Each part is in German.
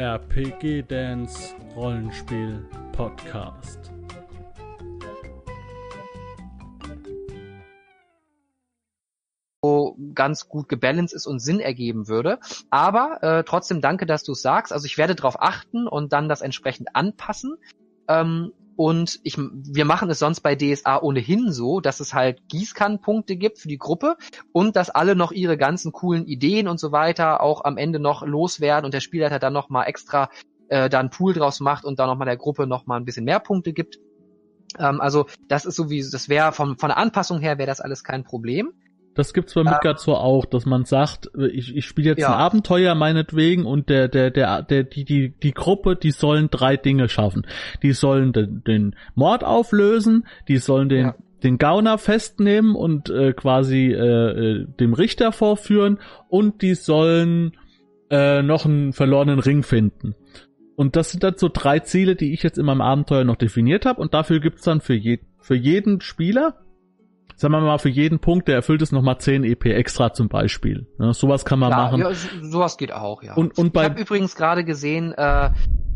RPG Dance Rollenspiel Podcast. ganz gut gebalanced ist und Sinn ergeben würde. Aber äh, trotzdem danke, dass du es sagst. Also ich werde darauf achten und dann das entsprechend anpassen. Ähm, und ich, wir machen es sonst bei DSA ohnehin so, dass es halt Gießkannenpunkte gibt für die Gruppe und dass alle noch ihre ganzen coolen Ideen und so weiter auch am Ende noch loswerden und der Spielleiter dann noch mal extra äh, da einen Pool draus macht und dann noch mal der Gruppe noch mal ein bisschen mehr Punkte gibt. Ähm, also das ist so wie, das wäre von, von der Anpassung her wäre das alles kein Problem. Das gibt's bei Midgard so auch, dass man sagt, ich, ich spiele jetzt ja. ein Abenteuer meinetwegen und der, der, der, der, die, die, die Gruppe, die sollen drei Dinge schaffen. Die sollen den, den Mord auflösen, die sollen den, ja. den Gauner festnehmen und äh, quasi äh, äh, dem Richter vorführen und die sollen äh, noch einen verlorenen Ring finden. Und das sind dann so drei Ziele, die ich jetzt in meinem Abenteuer noch definiert habe und dafür gibt's dann für, je, für jeden Spieler sagen wir mal, für jeden Punkt, der erfüllt ist, nochmal 10 EP extra zum Beispiel. Ja, sowas kann man Klar, machen. Ja, sowas geht auch, ja. Und, und bei, ich habe übrigens gerade gesehen, äh,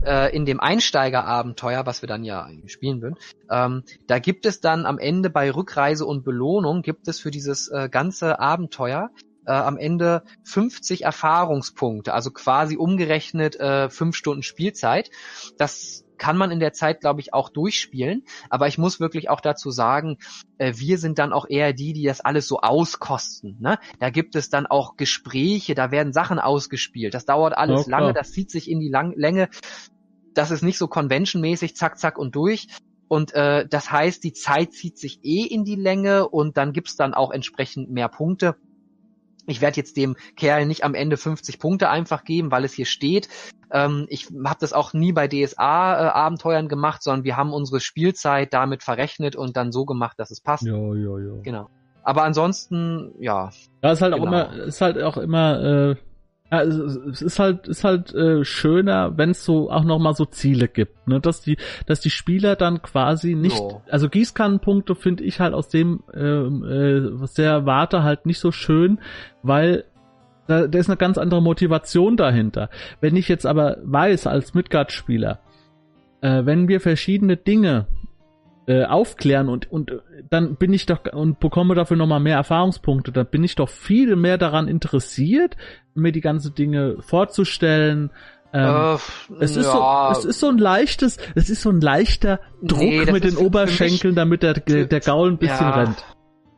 äh, in dem Einsteigerabenteuer, was wir dann ja spielen würden, ähm, da gibt es dann am Ende bei Rückreise und Belohnung, gibt es für dieses äh, ganze Abenteuer äh, am Ende 50 Erfahrungspunkte, also quasi umgerechnet äh, fünf Stunden Spielzeit. Das kann man in der Zeit, glaube ich, auch durchspielen. Aber ich muss wirklich auch dazu sagen, äh, wir sind dann auch eher die, die das alles so auskosten. Ne? Da gibt es dann auch Gespräche, da werden Sachen ausgespielt. Das dauert alles ja, lange, das zieht sich in die Lang Länge. Das ist nicht so conventionmäßig, zack, zack und durch. Und äh, das heißt, die Zeit zieht sich eh in die Länge und dann gibt's dann auch entsprechend mehr Punkte. Ich werde jetzt dem Kerl nicht am Ende 50 Punkte einfach geben, weil es hier steht. Ähm, ich habe das auch nie bei DSA-Abenteuern äh, gemacht, sondern wir haben unsere Spielzeit damit verrechnet und dann so gemacht, dass es passt. Ja, ja, ja. Genau. Aber ansonsten, ja. Ja, ist halt genau. auch immer, ist halt auch immer äh, ja, es ist halt, ist halt äh, schöner, wenn es so auch nochmal so Ziele gibt, ne? Dass die, dass die Spieler dann quasi nicht, oh. also Gießkannenpunkte finde ich halt aus dem, ähm, äh, was der Warte halt nicht so schön, weil da, da ist eine ganz andere Motivation dahinter. Wenn ich jetzt aber weiß als Midgard-Spieler, äh, wenn wir verschiedene Dinge äh, aufklären und und dann bin ich doch und bekomme dafür nochmal mehr Erfahrungspunkte, dann bin ich doch viel mehr daran interessiert, mir die ganzen Dinge vorzustellen. Ähm, äh, es ist ja. so, es ist so ein leichtes, es ist so ein leichter Druck nee, mit den Oberschenkeln, mich, damit der der Gaul ein bisschen ja. rennt.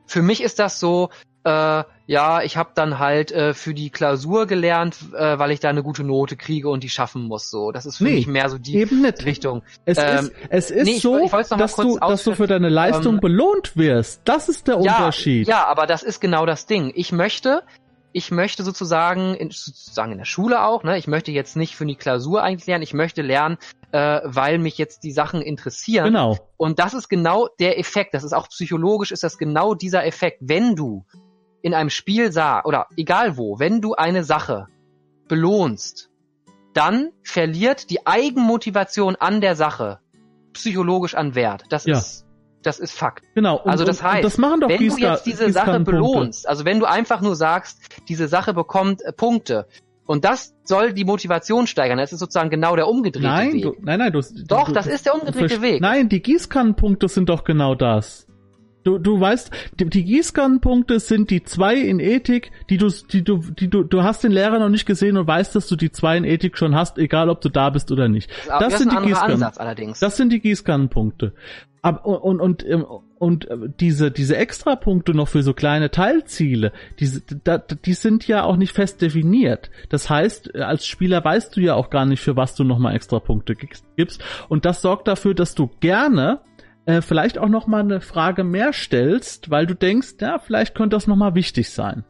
Für mich ist das so, äh, ja, ich habe dann halt äh, für die Klausur gelernt, äh, weil ich da eine gute Note kriege und die schaffen muss. So, das ist für nee, mich mehr so die Richtung. Es ähm, ist, es ist nee, so, ich, ich dass du, dass du für deine Leistung ähm, belohnt wirst. Das ist der ja, Unterschied. Ja, aber das ist genau das Ding. Ich möchte, ich möchte sozusagen, in, sozusagen in der Schule auch, ne, ich möchte jetzt nicht für die Klausur eigentlich lernen, ich möchte lernen, äh, weil mich jetzt die Sachen interessieren. Genau. Und das ist genau der Effekt. Das ist auch psychologisch, ist das genau dieser Effekt. Wenn du in einem Spiel sah, oder egal wo, wenn du eine Sache belohnst, dann verliert die Eigenmotivation an der Sache psychologisch an Wert. Das ja. ist das ist Fakt. Genau. Und, also das heißt, das wenn du jetzt diese Sache belohnst, also wenn du einfach nur sagst, diese Sache bekommt äh, Punkte und das soll die Motivation steigern, das ist sozusagen genau der umgedrehte nein, Weg. Du, nein, nein, du, doch, du, das ist der umgedrehte Weg. Nein, die Gießkannenpunkte sind doch genau das. Du, du weißt, die, die Gießkannenpunkte sind die zwei in Ethik, die du, die du, die du, du hast den Lehrer noch nicht gesehen und weißt, dass du die zwei in Ethik schon hast, egal ob du da bist oder nicht. Das, das sind die Gießkannen. Das sind die Gießkannenpunkte. Aber, und, und, und, und diese, diese Extrapunkte noch für so kleine Teilziele, da, die sind ja auch nicht fest definiert. Das heißt, als Spieler weißt du ja auch gar nicht, für was du nochmal Extrapunkte gibst. Und das sorgt dafür, dass du gerne äh, vielleicht auch noch mal eine Frage mehr stellst, weil du denkst, ja, vielleicht könnte das noch mal wichtig sein.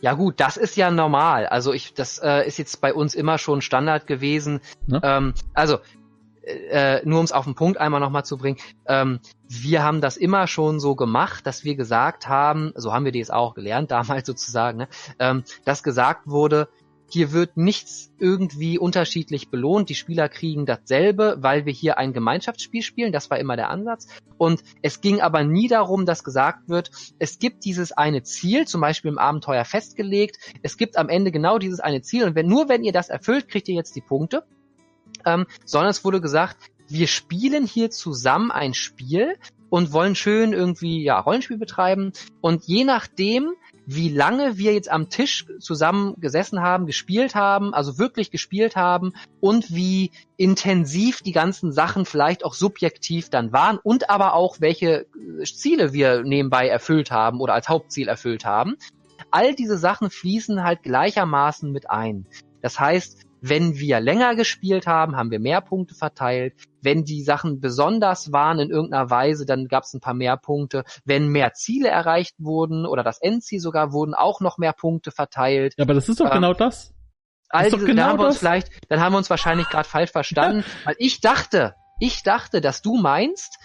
Ja gut, das ist ja normal. Also ich, das äh, ist jetzt bei uns immer schon Standard gewesen. Ne? Ähm, also äh, nur um es auf den Punkt einmal nochmal zu bringen, ähm, wir haben das immer schon so gemacht, dass wir gesagt haben, so haben wir das auch gelernt damals sozusagen, ne, ähm, dass gesagt wurde, hier wird nichts irgendwie unterschiedlich belohnt. Die Spieler kriegen dasselbe, weil wir hier ein Gemeinschaftsspiel spielen. Das war immer der Ansatz. Und es ging aber nie darum, dass gesagt wird, es gibt dieses eine Ziel, zum Beispiel im Abenteuer festgelegt. Es gibt am Ende genau dieses eine Ziel. Und wenn, nur wenn ihr das erfüllt, kriegt ihr jetzt die Punkte. ähm, sondern es wurde gesagt, wir spielen hier zusammen ein Spiel und wollen schön irgendwie ja Rollenspiel betreiben und je nachdem wie lange wir jetzt am Tisch zusammen gesessen haben, gespielt haben, also wirklich gespielt haben und wie intensiv die ganzen Sachen vielleicht auch subjektiv dann waren und aber auch welche Ziele wir nebenbei erfüllt haben oder als Hauptziel erfüllt haben. All diese Sachen fließen halt gleichermaßen mit ein. Das heißt, wenn wir länger gespielt haben, haben wir mehr Punkte verteilt. Wenn die Sachen besonders waren in irgendeiner Weise, dann gab es ein paar mehr Punkte. Wenn mehr Ziele erreicht wurden oder das Endziel sogar, wurden auch noch mehr Punkte verteilt. Ja, aber das ist doch ähm, genau das. All diese, genau dann haben wir uns vielleicht, dann haben wir uns wahrscheinlich gerade falsch verstanden, weil ich dachte, ich dachte, dass du meinst,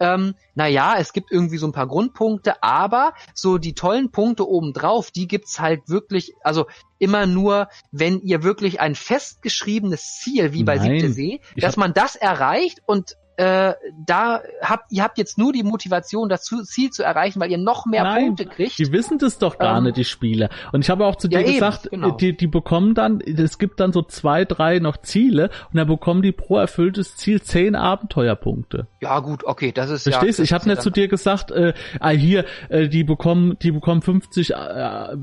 ähm, naja, es gibt irgendwie so ein paar Grundpunkte, aber so die tollen Punkte obendrauf, die gibt's halt wirklich, also immer nur, wenn ihr wirklich ein festgeschriebenes Ziel, wie bei Siebte See, dass man das erreicht und äh, da habt ihr habt jetzt nur die Motivation, das Ziel zu erreichen, weil ihr noch mehr Nein, Punkte kriegt. Die wissen das doch gar ähm, nicht, die Spieler. Und ich habe auch zu dir ja, gesagt, eben, genau. die, die bekommen dann, es gibt dann so zwei, drei noch Ziele und dann bekommen die pro erfülltes Ziel zehn Abenteuerpunkte. Ja gut, okay, das ist Verstehst? ja. Ich habe nicht zu dir gesagt, äh, ah, hier, äh, die bekommen, die bekommen 50, äh,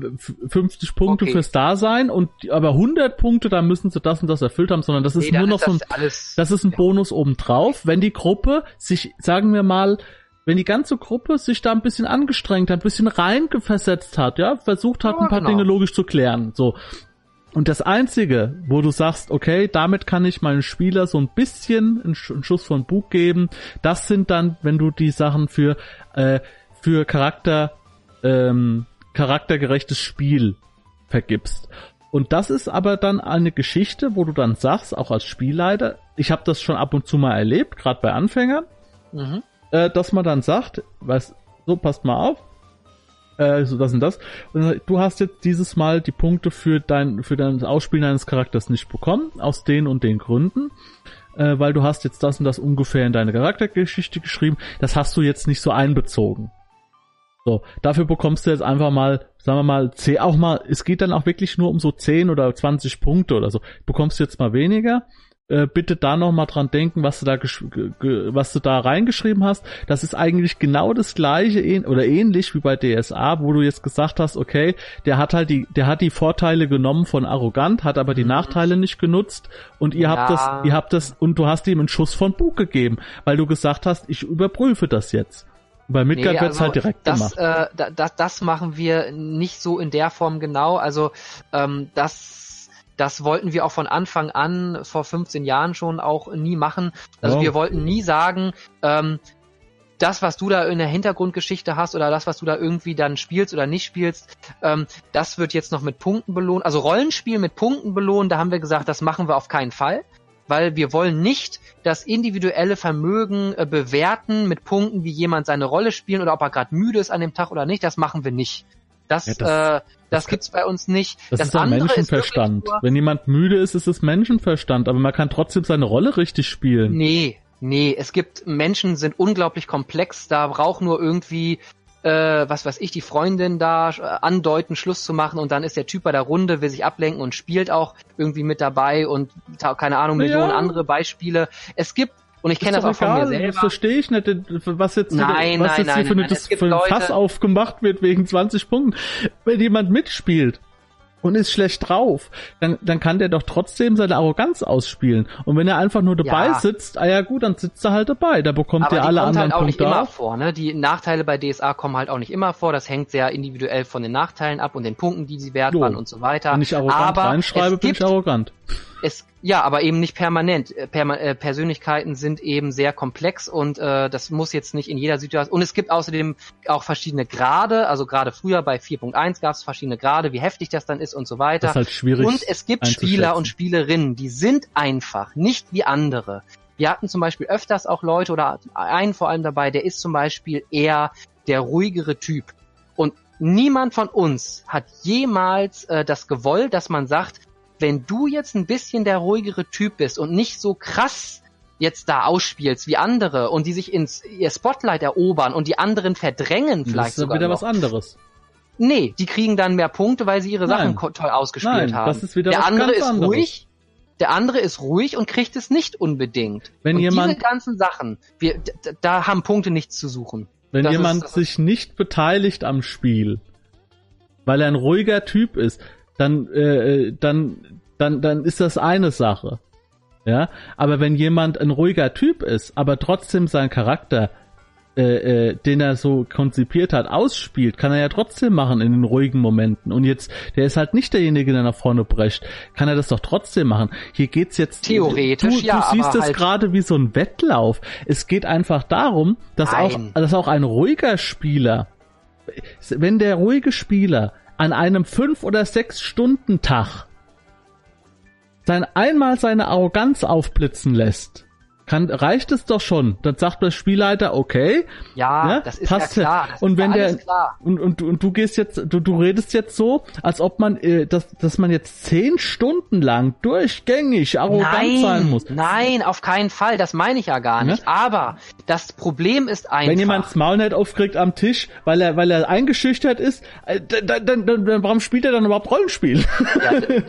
50 Punkte okay. fürs Dasein und aber 100 Punkte, da müssen sie das und das erfüllt haben, sondern das ist nee, nur noch ist so ein, alles, das ist ein ja. Bonus obendrauf, wenn die die Gruppe sich, sagen wir mal, wenn die ganze Gruppe sich da ein bisschen angestrengt hat, ein bisschen reingeversetzt hat, ja, versucht hat, ja, ein paar genau. Dinge logisch zu klären, so. Und das einzige, wo du sagst, okay, damit kann ich meinen Spieler so ein bisschen einen, Schuss von Bug geben, das sind dann, wenn du die Sachen für, äh, für Charakter, ähm, charaktergerechtes Spiel vergibst. Und das ist aber dann eine Geschichte, wo du dann sagst, auch als Spielleiter, ich habe das schon ab und zu mal erlebt, gerade bei Anfängern, mhm. äh, dass man dann sagt, was, so passt mal auf, äh, so das und das. Und du hast jetzt dieses Mal die Punkte für dein für dein Ausspielen deines Charakters nicht bekommen, aus den und den Gründen, äh, weil du hast jetzt das und das ungefähr in deine Charaktergeschichte geschrieben. Das hast du jetzt nicht so einbezogen. So, dafür bekommst du jetzt einfach mal, sagen wir mal, 10, auch mal, es geht dann auch wirklich nur um so 10 oder 20 Punkte oder so. Bekommst du jetzt mal weniger. Äh, bitte da noch mal dran denken, was du da was du da reingeschrieben hast. Das ist eigentlich genau das gleiche oder ähnlich wie bei DSA, wo du jetzt gesagt hast, okay, der hat halt die, der hat die Vorteile genommen von arrogant, hat aber die mhm. Nachteile nicht genutzt und ihr ja. habt das, ihr habt das und du hast ihm einen Schuss von Bug gegeben, weil du gesagt hast, ich überprüfe das jetzt. Bei Midgard nee, also halt direkt das, gemacht. Äh, das, das machen wir nicht so in der Form genau. Also ähm, das, das wollten wir auch von Anfang an vor 15 Jahren schon auch nie machen. Also oh. wir wollten nie sagen, ähm, das, was du da in der Hintergrundgeschichte hast oder das, was du da irgendwie dann spielst oder nicht spielst, ähm, das wird jetzt noch mit Punkten belohnt. Also Rollenspiel mit Punkten belohnt, da haben wir gesagt, das machen wir auf keinen Fall weil wir wollen nicht das individuelle Vermögen äh, bewerten mit Punkten, wie jemand seine Rolle spielen oder ob er gerade müde ist an dem Tag oder nicht. Das machen wir nicht. Das, ja, das, äh, das, das gibt's bei uns nicht. Das, das ist ein Menschenverstand. Ist Wenn jemand müde ist, ist es Menschenverstand, aber man kann trotzdem seine Rolle richtig spielen. Nee, Nee, es gibt Menschen sind unglaublich komplex, da braucht nur irgendwie äh, was weiß ich, die Freundin da äh, andeuten, Schluss zu machen und dann ist der Typ bei der Runde, will sich ablenken und spielt auch irgendwie mit dabei und keine Ahnung, Millionen ja. andere Beispiele. Es gibt und ich kenne das auch egal, von mir selber. Das verstehe ich nicht, was jetzt, nein, was nein, jetzt hier für, eine, für ein Fass aufgemacht wird wegen 20 Punkten. Wenn jemand mitspielt, und ist schlecht drauf, dann, dann kann der doch trotzdem seine Arroganz ausspielen. Und wenn er einfach nur dabei ja. sitzt, ah ja gut, dann sitzt er halt dabei. Da bekommt Aber er alle anderen halt auch Punkte nicht immer vor. Ne? Die Nachteile bei DSA kommen halt auch nicht immer vor. Das hängt sehr individuell von den Nachteilen ab und den Punkten, die sie wert waren und so weiter. Wenn ich arrogant Aber reinschreibe, bin ich arrogant. Es ja, aber eben nicht permanent. Äh, Perma äh, Persönlichkeiten sind eben sehr komplex und äh, das muss jetzt nicht in jeder Situation. Und es gibt außerdem auch verschiedene Grade. Also gerade früher bei 4.1 gab es verschiedene Grade, wie heftig das dann ist und so weiter. Das ist halt schwierig. Und es gibt Spieler und Spielerinnen, die sind einfach nicht wie andere. Wir hatten zum Beispiel öfters auch Leute oder einen vor allem dabei, der ist zum Beispiel eher der ruhigere Typ. Und niemand von uns hat jemals äh, das gewollt, dass man sagt, wenn du jetzt ein bisschen der ruhigere Typ bist und nicht so krass jetzt da ausspielst wie andere und die sich ins ihr Spotlight erobern und die anderen verdrängen vielleicht das ist sogar wieder noch. was anderes. Nee, die kriegen dann mehr Punkte, weil sie ihre Nein. Sachen toll ausgespielt Nein, haben. Das ist wieder der was andere ist anderes. ruhig. der andere ist ruhig und kriegt es nicht unbedingt. Wenn und jemand, diese ganzen Sachen, wir, da haben Punkte nichts zu suchen. Wenn das jemand ist, sich nicht beteiligt am Spiel, weil er ein ruhiger Typ ist, dann, äh, dann, dann, dann ist das eine Sache. Ja, aber wenn jemand ein ruhiger Typ ist, aber trotzdem sein Charakter äh, äh, den er so konzipiert hat, ausspielt, kann er ja trotzdem machen in den ruhigen Momenten. Und jetzt, der ist halt nicht derjenige, der nach vorne brecht, kann er das doch trotzdem machen. Hier geht's jetzt. Theoretisch, du, ja. Du siehst das halt gerade wie so ein Wettlauf. Es geht einfach darum, dass auch, dass auch ein ruhiger Spieler, wenn der ruhige Spieler an einem fünf oder sechs Stunden Tag sein einmal seine Arroganz aufblitzen lässt, kann, reicht es doch schon. Dann sagt der Spielleiter, okay. Ja, ne, das ist passt ja klar. und wenn der und, und, und du gehst jetzt, du, du redest jetzt so, als ob man, äh, dass, dass man jetzt zehn Stunden lang durchgängig arrogant nein, sein muss. Nein, auf keinen Fall. Das meine ich ja gar nicht. Ne? Aber das Problem ist einfach. Wenn jemand Maul nicht aufkriegt am Tisch, weil er, weil er eingeschüchtert ist, äh, dann, dann, dann, dann, warum spielt er dann überhaupt Rollenspiel?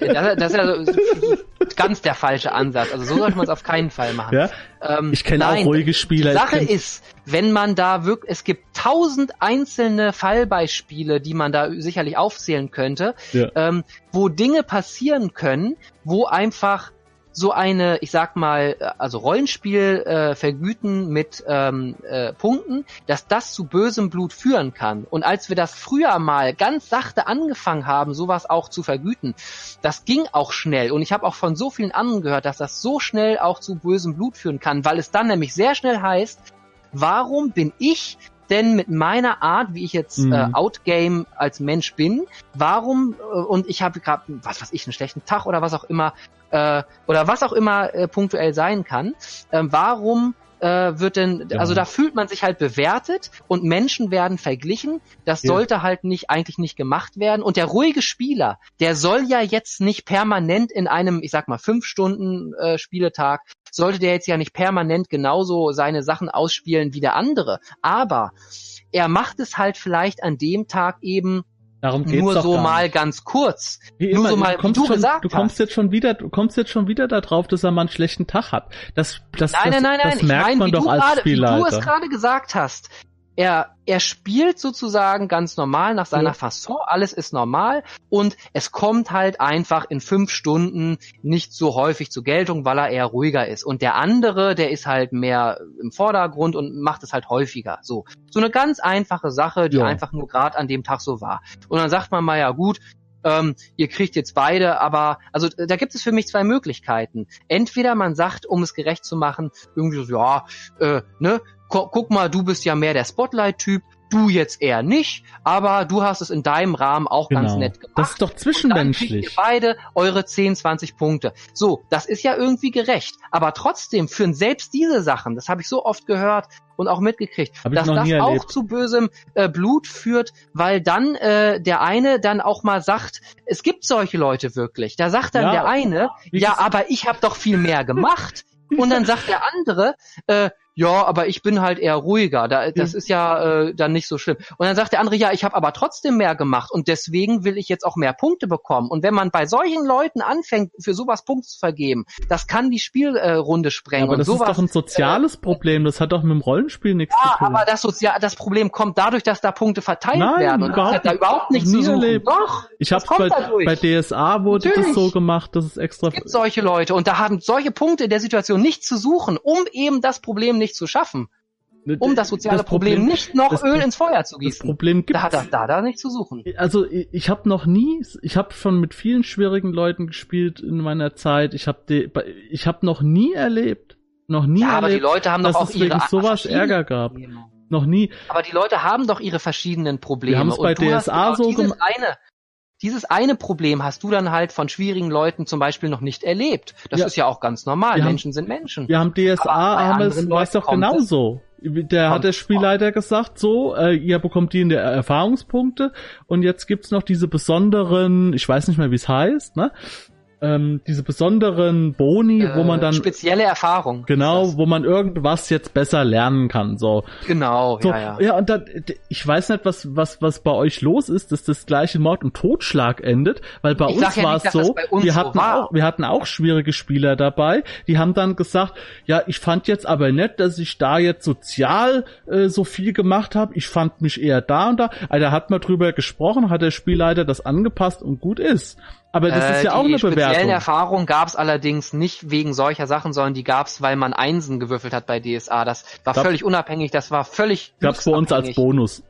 Ja, das, das ist ja so, ganz der falsche Ansatz. Also so sollte man es auf keinen Fall machen. Ja? Ähm, ich kenne auch ruhige Spieler. Die Sache ist, wenn man da wirklich, es gibt tausend einzelne Fallbeispiele, die man da sicherlich aufzählen könnte, ja. ähm, wo Dinge passieren können, wo einfach so eine, ich sag mal, äh, also Rollenspiel äh, vergüten mit ähm, äh, Punkten, dass das zu bösem Blut führen kann. Und als wir das früher mal ganz sachte angefangen haben, sowas auch zu vergüten, das ging auch schnell. Und ich habe auch von so vielen anderen gehört, dass das so schnell auch zu bösem Blut führen kann, weil es dann nämlich sehr schnell heißt, warum bin ich denn mit meiner Art, wie ich jetzt mhm. äh, Outgame als Mensch bin, warum äh, und ich habe gerade was weiß ich einen schlechten Tag oder was auch immer äh, oder was auch immer äh, punktuell sein kann, äh, warum äh, wird denn, ja. also da fühlt man sich halt bewertet und Menschen werden verglichen. Das ja. sollte halt nicht, eigentlich nicht gemacht werden. Und der ruhige Spieler, der soll ja jetzt nicht permanent in einem, ich sag mal, fünf Stunden äh, Spieletag, sollte der jetzt ja nicht permanent genauso seine Sachen ausspielen wie der andere. Aber er macht es halt vielleicht an dem Tag eben Darum geht's nur so mal nicht. ganz kurz. Wie nur immer, so mal, du, du schon, gesagt du kommst hast. jetzt schon wieder, du kommst jetzt schon wieder darauf, dass er mal einen schlechten Tag hat. Das, das, nein, das, nein, nein, das nein. merkt ich mein, man doch als grade, Spielleiter. Wie du es gerade gesagt hast er, er spielt sozusagen ganz normal nach seiner ja. Fasson, alles ist normal und es kommt halt einfach in fünf Stunden nicht so häufig zur Geltung, weil er eher ruhiger ist. Und der andere, der ist halt mehr im Vordergrund und macht es halt häufiger. So, so eine ganz einfache Sache, die ja. einfach nur gerade an dem Tag so war. Und dann sagt man mal, ja gut, ähm, ihr kriegt jetzt beide, aber also da gibt es für mich zwei Möglichkeiten. Entweder man sagt, um es gerecht zu machen, irgendwie so, ja, äh, ne, guck mal, du bist ja mehr der Spotlight-Typ, du jetzt eher nicht, aber du hast es in deinem Rahmen auch genau. ganz nett gemacht. Das ist doch zwischenmenschlich. Und dann ihr beide eure 10, 20 Punkte. So, das ist ja irgendwie gerecht. Aber trotzdem führen selbst diese Sachen, das habe ich so oft gehört und auch mitgekriegt, dass das auch zu bösem äh, Blut führt, weil dann äh, der eine dann auch mal sagt, es gibt solche Leute wirklich. Da sagt dann ja, der eine, ja, aber ich habe doch viel mehr gemacht. Und dann sagt der andere, äh, ja, aber ich bin halt eher ruhiger. Da, das ist ja äh, dann nicht so schlimm. Und dann sagt der andere, ja, ich habe aber trotzdem mehr gemacht und deswegen will ich jetzt auch mehr Punkte bekommen. Und wenn man bei solchen Leuten anfängt, für sowas Punkte zu vergeben, das kann die Spielrunde äh, sprengen. Ja, aber das sowas, ist doch ein soziales äh, Problem. Das hat doch mit dem Rollenspiel nichts ja, zu tun. aber das, Sozial das Problem kommt dadurch, dass da Punkte verteilt Nein, werden. Und überhaupt, das hat da überhaupt nichts zu suchen. Doch, ich habe bei, bei DSA wurde Natürlich. das so gemacht, dass es extra. Es gibt solche Leute und da haben solche Punkte in der Situation nichts zu suchen, um eben das Problem nicht zu schaffen. Ne, um das soziale das Problem, Problem, nicht noch Öl ins Feuer zu gießen. Das Problem gibt da hat er da, da nicht zu suchen. Also ich, habe noch nie, ich habe schon mit vielen schwierigen Leuten gespielt in meiner Zeit. Ich habe ich habe noch nie erlebt, noch nie ja, erlebt, aber die Leute haben dass doch auch es ihre wegen sowas Ärger gab. Noch nie. Aber die Leute haben doch ihre verschiedenen Probleme. Wir haben es bei DSA so gemacht. Eine, dieses eine Problem hast du dann halt von schwierigen Leuten zum Beispiel noch nicht erlebt. Das ja. ist ja auch ganz normal. Wir Menschen haben, sind Menschen. Wir haben DSA, haben es, weiß doch genauso. Der hat der Spielleiter gesagt, so, äh, ihr bekommt die in der Erfahrungspunkte und jetzt gibt's noch diese besonderen, ich weiß nicht mehr, wie es heißt, ne? Ähm, diese besonderen Boni, äh, wo man dann spezielle Erfahrung. Genau, wo man irgendwas jetzt besser lernen kann. So. Genau, so, ja, ja. Ja, und dann, ich weiß nicht, was was was bei euch los ist, dass das gleiche Mord und Totschlag endet, weil bei ich uns ja war es so, wir hatten so auch wir hatten auch schwierige Spieler dabei, die haben dann gesagt, ja, ich fand jetzt aber nicht, dass ich da jetzt sozial äh, so viel gemacht habe. Ich fand mich eher da und da. Also, da hat man drüber gesprochen, hat der Spielleiter das angepasst und gut ist. Aber das ist ja äh, auch eine Bewertung. Die speziellen Erfahrungen gab es allerdings nicht wegen solcher Sachen, sondern die gab es, weil man Einsen gewürfelt hat bei DSA. Das war gab, völlig unabhängig, das war völlig. Gab's bei uns als Bonus.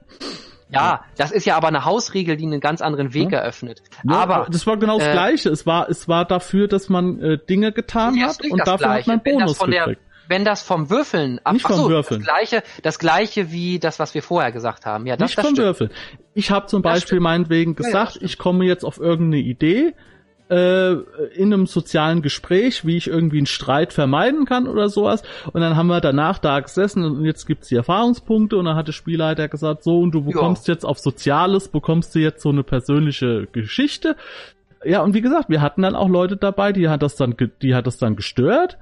Ja, das ist ja aber eine Hausregel, die einen ganz anderen Weg ja. eröffnet. Ja, aber das war genau das äh, Gleiche. Es war, es war dafür, dass man äh, Dinge getan hat und dafür Gleiche. hat man Bonus gekriegt. Wenn das vom Würfeln ab, Nicht vom so, Würfeln. Das gleiche, das gleiche wie das, was wir vorher gesagt haben. Ja, das, Nicht das vom stimmt. Würfeln. Ich habe zum Beispiel meinetwegen gesagt, ja, ich komme jetzt auf irgendeine Idee äh, in einem sozialen Gespräch, wie ich irgendwie einen Streit vermeiden kann oder sowas. Und dann haben wir danach da gesessen und jetzt gibt's die Erfahrungspunkte und dann hat der Spielleiter gesagt, so und du bekommst ja. jetzt auf Soziales, bekommst du jetzt so eine persönliche Geschichte. Ja, und wie gesagt, wir hatten dann auch Leute dabei, die hat das dann, die hat das dann gestört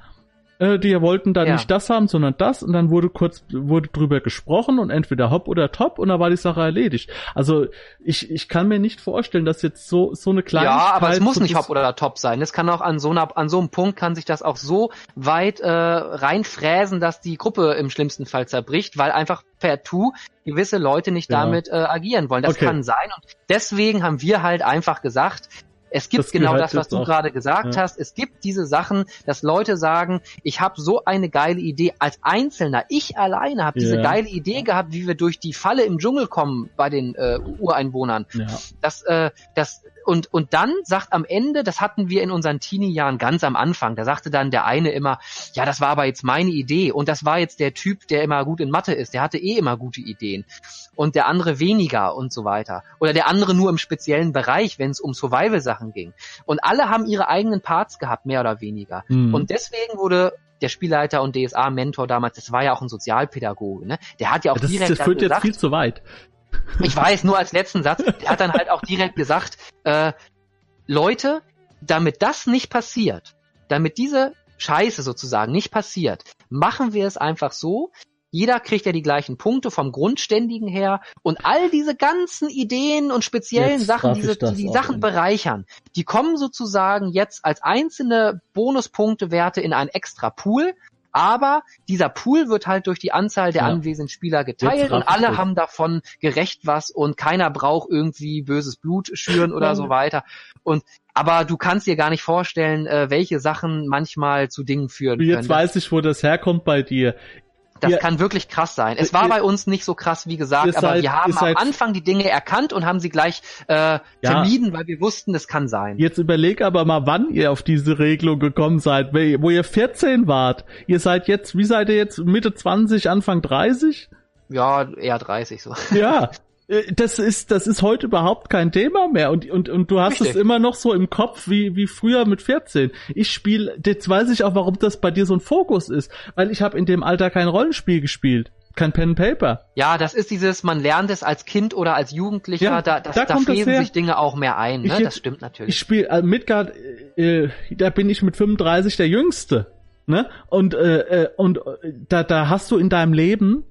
äh, die wollten dann ja. nicht das haben, sondern das und dann wurde kurz wurde drüber gesprochen und entweder hopp oder top und dann war die Sache erledigt. Also ich, ich kann mir nicht vorstellen, dass jetzt so so eine kleine Ja, aber es muss nicht hopp oder top sein. Es kann auch an so einer an so einem Punkt kann sich das auch so weit äh, reinfräsen, dass die Gruppe im schlimmsten Fall zerbricht, weil einfach per Tu gewisse Leute nicht ja. damit äh, agieren wollen. Das okay. kann sein und deswegen haben wir halt einfach gesagt, es gibt das genau das, was du gerade gesagt ja. hast. Es gibt diese Sachen, dass Leute sagen, ich habe so eine geile Idee als Einzelner. Ich alleine habe diese geile Idee gehabt, wie wir durch die Falle im Dschungel kommen bei den äh, Ureinwohnern. Ja. Das, äh, das und, und dann sagt am Ende, das hatten wir in unseren Teenie-Jahren ganz am Anfang, da sagte dann der eine immer, ja, das war aber jetzt meine Idee und das war jetzt der Typ, der immer gut in Mathe ist, der hatte eh immer gute Ideen und der andere weniger und so weiter. Oder der andere nur im speziellen Bereich, wenn es um Survival-Sachen ging. Und alle haben ihre eigenen Parts gehabt, mehr oder weniger. Mhm. Und deswegen wurde der Spielleiter und DSA-Mentor damals, das war ja auch ein Sozialpädagoge, ne? Der hat ja auch das direkt. Das führt gesagt, jetzt viel zu weit. Ich weiß, nur als letzten Satz, er hat dann halt auch direkt gesagt, äh, Leute, damit das nicht passiert, damit diese Scheiße sozusagen nicht passiert, machen wir es einfach so, jeder kriegt ja die gleichen Punkte vom Grundständigen her. Und all diese ganzen Ideen und speziellen jetzt Sachen, diese, die die Sachen bereichern, die kommen sozusagen jetzt als einzelne Bonuspunktewerte in einen extra Pool aber dieser Pool wird halt durch die Anzahl der ja. anwesenden Spieler geteilt und alle haben davon gerecht was und keiner braucht irgendwie böses Blut schüren oder so weiter. Und aber du kannst dir gar nicht vorstellen, äh, welche Sachen manchmal zu Dingen führen Jetzt können. Jetzt weiß ich, wo das herkommt bei dir. Das ja. kann wirklich krass sein. Es war ihr, bei uns nicht so krass wie gesagt, aber seid, wir haben am Anfang die Dinge erkannt und haben sie gleich äh, ja. vermieden, weil wir wussten, das kann sein. Jetzt überleg aber mal, wann ihr auf diese Regelung gekommen seid, wo ihr 14 wart. Ihr seid jetzt, wie seid ihr jetzt Mitte 20, Anfang 30? Ja, eher 30 so. Ja, Äh, das ist, das ist heute überhaupt kein Thema mehr und, und, und du hast Richtig. es immer noch so im Kopf wie, wie früher mit 14. Ich spiele, jetzt weiß ich auch, warum das bei dir so ein Fokus ist, weil ich habe in dem Alter kein Rollenspiel gespielt. Kein Pen and Paper. Ja, das ist dieses, man lernt es als Kind oder als Jugendlicher, ja, da, das, da, da fräsen sich Dinge auch mehr ein, ne? Ich, das stimmt natürlich. Ich spiele äh, Midgard, äh, da bin ich mit 35 der Jüngste. Ne? Und, äh, äh und äh, da, da hast du in deinem Leben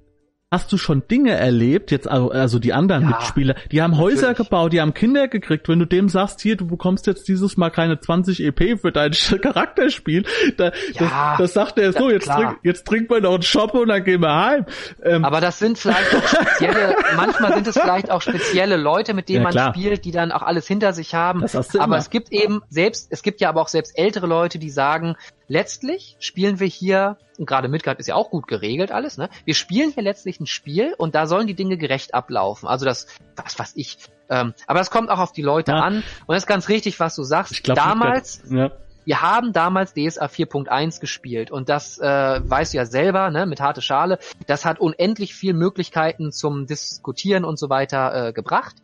Hast du schon Dinge erlebt, jetzt also, also die anderen ja, Mitspieler, die haben natürlich. Häuser gebaut, die haben Kinder gekriegt. Wenn du dem sagst, hier, du bekommst jetzt dieses Mal keine 20 EP für dein Charakterspiel, da, ja, das, das sagt er so, jetzt, trink, jetzt trinken wir noch einen Shop und dann gehen wir heim. Ähm, Aber das sind vielleicht auch spezielle, manchmal sind es vielleicht auch spezielle Leute, mit denen ja, man klar. spielt, die dann auch alles hinter sich haben. Aber immer. es gibt eben selbst, es gibt ja aber auch selbst ältere Leute, die sagen, letztlich spielen wir hier, und gerade Midgard ist ja auch gut geregelt alles, ne? Wir spielen hier letztlich ein Spiel und da sollen die Dinge gerecht ablaufen. Also das, was was ich. Ähm, aber es kommt auch auf die Leute ja. an. Und das ist ganz richtig, was du sagst. Ich glaub, damals, ja. wir haben damals DSA 4.1 gespielt und das äh, weißt du ja selber, ne, mit harte Schale. Das hat unendlich viel Möglichkeiten zum Diskutieren und so weiter äh, gebracht.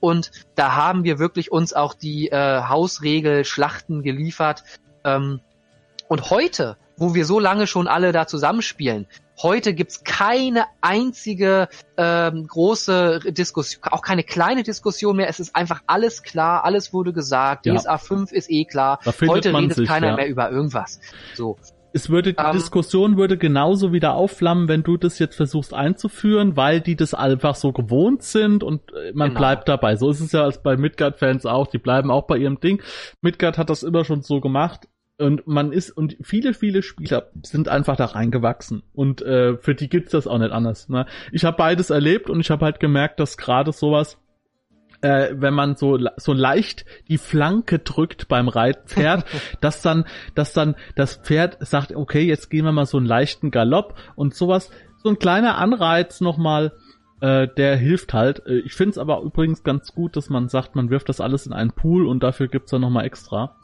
Und da haben wir wirklich uns auch die äh, Hausregel Schlachten geliefert. Ähm, und heute wo wir so lange schon alle da zusammenspielen. Heute gibt's keine einzige ähm, große Diskussion, auch keine kleine Diskussion mehr. Es ist einfach alles klar, alles wurde gesagt. Ja. DSA 5 ist eh klar. Heute redet sich, keiner ja. mehr über irgendwas. So. Es würde, die um, ähm, Diskussion würde genauso wieder aufflammen, wenn du das jetzt versuchst einzuführen, weil die das einfach so gewohnt sind und äh, man genau. bleibt dabei. So ist es ja als bei Midgard-Fans auch, die bleiben auch bei ihrem Ding. Midgard hat das immer schon so gemacht und man ist, und viele, viele Spieler sind einfach da reingewachsen. Und äh, für die gibt's das auch nicht anders. Ne? Ich habe beides erlebt und ich habe halt gemerkt, dass gerade sowas äh, wenn man so so leicht die Flanke drückt beim Reitpferd, dass dann dass dann das Pferd sagt, okay, jetzt gehen wir mal so einen leichten Galopp und sowas, so ein kleiner Anreiz nochmal, äh, der hilft halt. Äh, ich finde es aber übrigens ganz gut, dass man sagt, man wirft das alles in einen Pool und dafür gibt's dann nochmal extra.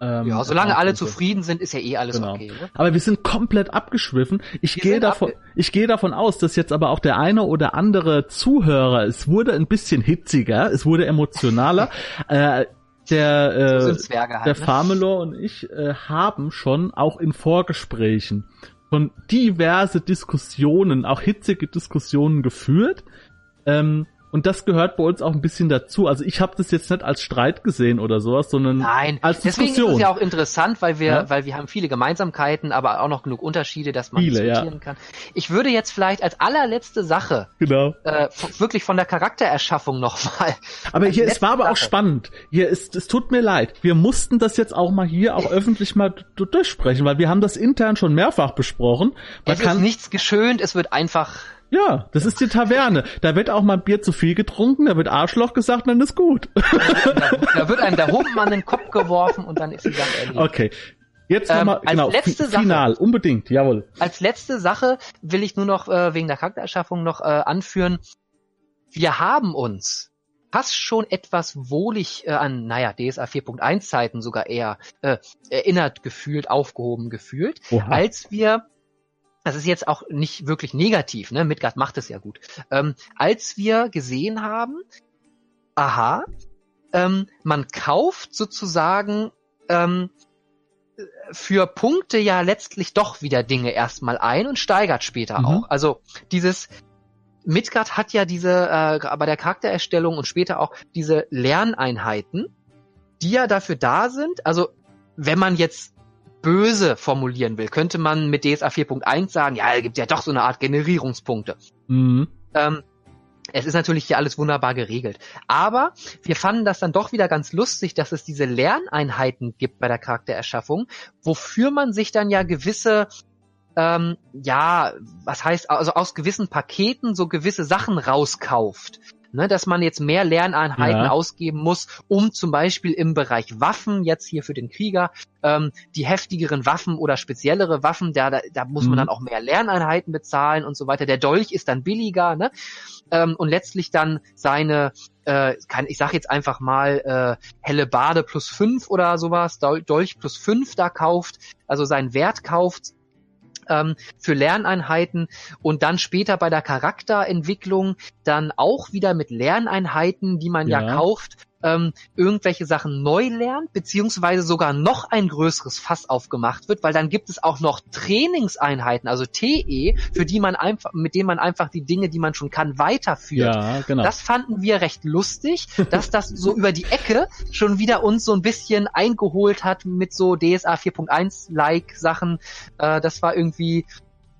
Ähm, ja, solange alle zufrieden sind, ist ja eh alles genau. okay. Ne? Aber wir sind komplett abgeschwiffen. Ich gehe davon, ich gehe davon aus, dass jetzt aber auch der eine oder andere Zuhörer, es wurde ein bisschen hitziger, es wurde emotionaler. äh, der äh, so halt, der ne? Farmelor und ich äh, haben schon auch in Vorgesprächen schon diverse Diskussionen, auch hitzige Diskussionen geführt. Ähm, und das gehört bei uns auch ein bisschen dazu. Also ich habe das jetzt nicht als Streit gesehen oder sowas, sondern Nein, als deswegen Diskussion. ist es ja auch interessant, weil wir, ja? weil wir haben viele Gemeinsamkeiten, aber auch noch genug Unterschiede, dass man viele, diskutieren ja. kann. Ich würde jetzt vielleicht als allerletzte Sache genau. äh, wirklich von der Charaktererschaffung nochmal. Aber hier, es war aber Sache. auch spannend. Hier ist, es tut mir leid. Wir mussten das jetzt auch mal hier auch öffentlich mal durchsprechen, weil wir haben das intern schon mehrfach besprochen. Man es ist nichts geschönt, es wird einfach ja, das ist die Taverne. Da wird auch mal Bier zu viel getrunken, da wird Arschloch gesagt, dann ist gut. Da, da wird einem der Humpen den Kopf geworfen und dann ist die Sache erledigt. Okay. Jetzt nochmal, ähm, genau, letzte final, Sache, unbedingt, jawohl. Als letzte Sache will ich nur noch äh, wegen der Charaktererschaffung noch äh, anführen, wir haben uns fast schon etwas wohlig äh, an, naja, DSA 4.1 Zeiten sogar eher äh, erinnert gefühlt, aufgehoben gefühlt, Oha. als wir das ist jetzt auch nicht wirklich negativ, ne? Midgard macht es ja gut. Ähm, als wir gesehen haben, aha, ähm, man kauft sozusagen ähm, für Punkte ja letztlich doch wieder Dinge erstmal ein und steigert später mhm. auch. Also dieses Midgard hat ja diese äh, bei der Charaktererstellung und später auch diese Lerneinheiten, die ja dafür da sind. Also wenn man jetzt böse formulieren will, könnte man mit DSA 4.1 sagen, ja, es gibt ja doch so eine Art Generierungspunkte. Mhm. Ähm, es ist natürlich hier alles wunderbar geregelt. Aber wir fanden das dann doch wieder ganz lustig, dass es diese Lerneinheiten gibt bei der Charaktererschaffung, wofür man sich dann ja gewisse ähm, ja, was heißt, also aus gewissen Paketen so gewisse Sachen rauskauft ne, dass man jetzt mehr Lerneinheiten ja. ausgeben muss, um zum Beispiel im Bereich Waffen, jetzt hier für den Krieger, ähm, die heftigeren Waffen oder speziellere Waffen, da, da, da muss mhm. man dann auch mehr Lerneinheiten bezahlen und so weiter. Der Dolch ist dann billiger, ne? Ähm, und letztlich dann seine äh, kann, ich sag jetzt einfach mal äh, helle Bade plus fünf oder sowas, Dolch plus fünf da kauft, also seinen Wert kauft, ähm, für Lerneinheiten und dann später bei der Charakterentwicklung dann auch wieder mit Lerneinheiten, die man ja, ja. kauft, ähm, irgendwelche Sachen neu lernt, beziehungsweise sogar noch ein größeres Fass aufgemacht wird, weil dann gibt es auch noch Trainingseinheiten, also TE, für die man einfach, mit denen man einfach die Dinge, die man schon kann, weiterführt. Ja, genau. Das fanden wir recht lustig, dass das so über die Ecke schon wieder uns so ein bisschen eingeholt hat mit so DSA 4.1-like Sachen. Äh, das war irgendwie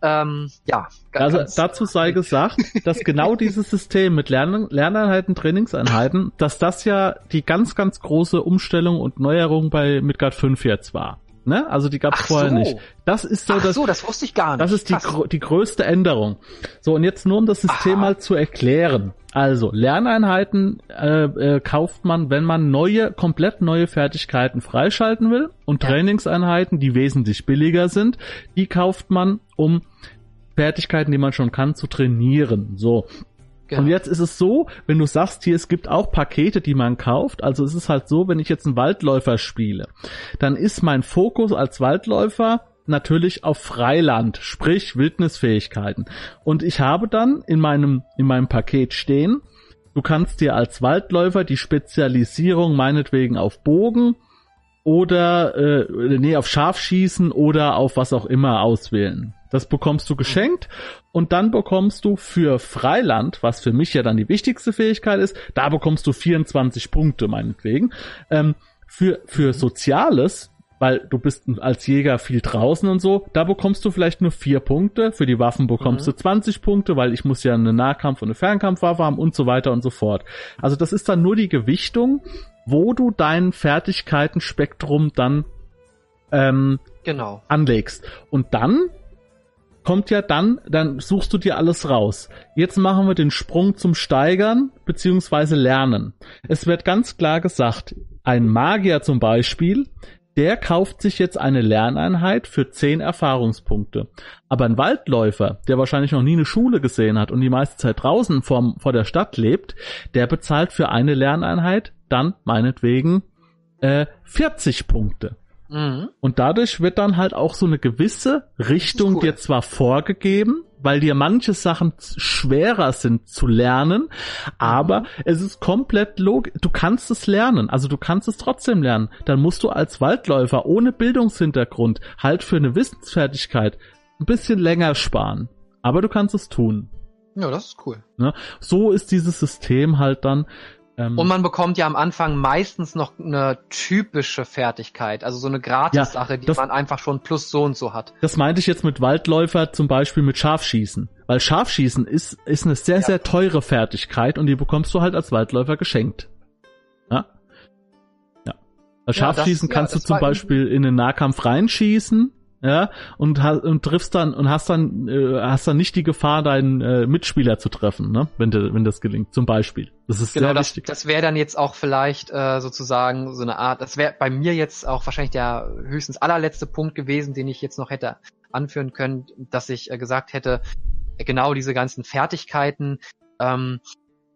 ähm, ja. Also dazu sei gesagt, dass genau dieses System mit Lern Lerneinheiten, Trainingseinheiten, dass das ja die ganz, ganz große Umstellung und Neuerung bei Midgard 5 jetzt war. Ne? Also die gab es vorher so. nicht. Das ist so, Ach das, so, das wusste ich gar nicht. Das ist die, gr die größte Änderung. So, und jetzt nur um das System Aha. mal zu erklären. Also, Lerneinheiten äh, äh, kauft man, wenn man neue, komplett neue Fertigkeiten freischalten will. Und ja. Trainingseinheiten, die wesentlich billiger sind, die kauft man, um Fertigkeiten, die man schon kann, zu trainieren. So. Genau. Und jetzt ist es so, wenn du sagst hier, es gibt auch Pakete, die man kauft, also es ist halt so, wenn ich jetzt einen Waldläufer spiele, dann ist mein Fokus als Waldläufer natürlich auf Freiland, sprich Wildnisfähigkeiten. Und ich habe dann in meinem, in meinem Paket stehen, du kannst dir als Waldläufer die Spezialisierung meinetwegen auf Bogen oder äh, nee, auf Scharfschießen oder auf was auch immer auswählen. Das bekommst du geschenkt und dann bekommst du für Freiland, was für mich ja dann die wichtigste Fähigkeit ist, da bekommst du 24 Punkte meinetwegen. Ähm, für, für Soziales, weil du bist als Jäger viel draußen und so, da bekommst du vielleicht nur vier Punkte. Für die Waffen bekommst mhm. du 20 Punkte, weil ich muss ja eine Nahkampf- und eine Fernkampfwaffe haben und so weiter und so fort. Also das ist dann nur die Gewichtung, wo du dein Fertigkeitenspektrum dann ähm, genau. anlegst. Und dann kommt ja dann, dann suchst du dir alles raus. Jetzt machen wir den Sprung zum Steigern beziehungsweise Lernen. Es wird ganz klar gesagt, ein Magier zum Beispiel, der kauft sich jetzt eine Lerneinheit für 10 Erfahrungspunkte. Aber ein Waldläufer, der wahrscheinlich noch nie eine Schule gesehen hat und die meiste Zeit draußen vor, vor der Stadt lebt, der bezahlt für eine Lerneinheit dann meinetwegen äh, 40 Punkte. Mhm. Und dadurch wird dann halt auch so eine gewisse Richtung cool. dir zwar vorgegeben, weil dir manche Sachen schwerer sind zu lernen, aber mhm. es ist komplett logisch. Du kannst es lernen, also du kannst es trotzdem lernen. Dann musst du als Waldläufer ohne Bildungshintergrund halt für eine Wissensfertigkeit ein bisschen länger sparen. Aber du kannst es tun. Ja, das ist cool. Ne? So ist dieses System halt dann und man bekommt ja am Anfang meistens noch eine typische Fertigkeit, also so eine Gratis-Sache, ja, die man einfach schon plus so und so hat. Das meinte ich jetzt mit Waldläufer zum Beispiel mit Scharfschießen. Weil Scharfschießen ist, ist eine sehr, ja. sehr teure Fertigkeit und die bekommst du halt als Waldläufer geschenkt. Ja? Ja. Scharfschießen ja, das, kannst du zum Beispiel in den Nahkampf reinschießen ja, und, und triffst dann und hast dann äh, hast dann nicht die Gefahr, deinen äh, Mitspieler zu treffen, ne, wenn de, wenn das gelingt, zum Beispiel. Das ist genau, sehr das, wichtig. Das wäre dann jetzt auch vielleicht äh, sozusagen so eine Art. Das wäre bei mir jetzt auch wahrscheinlich der höchstens allerletzte Punkt gewesen, den ich jetzt noch hätte anführen können, dass ich äh, gesagt hätte, genau diese ganzen Fertigkeiten, ähm,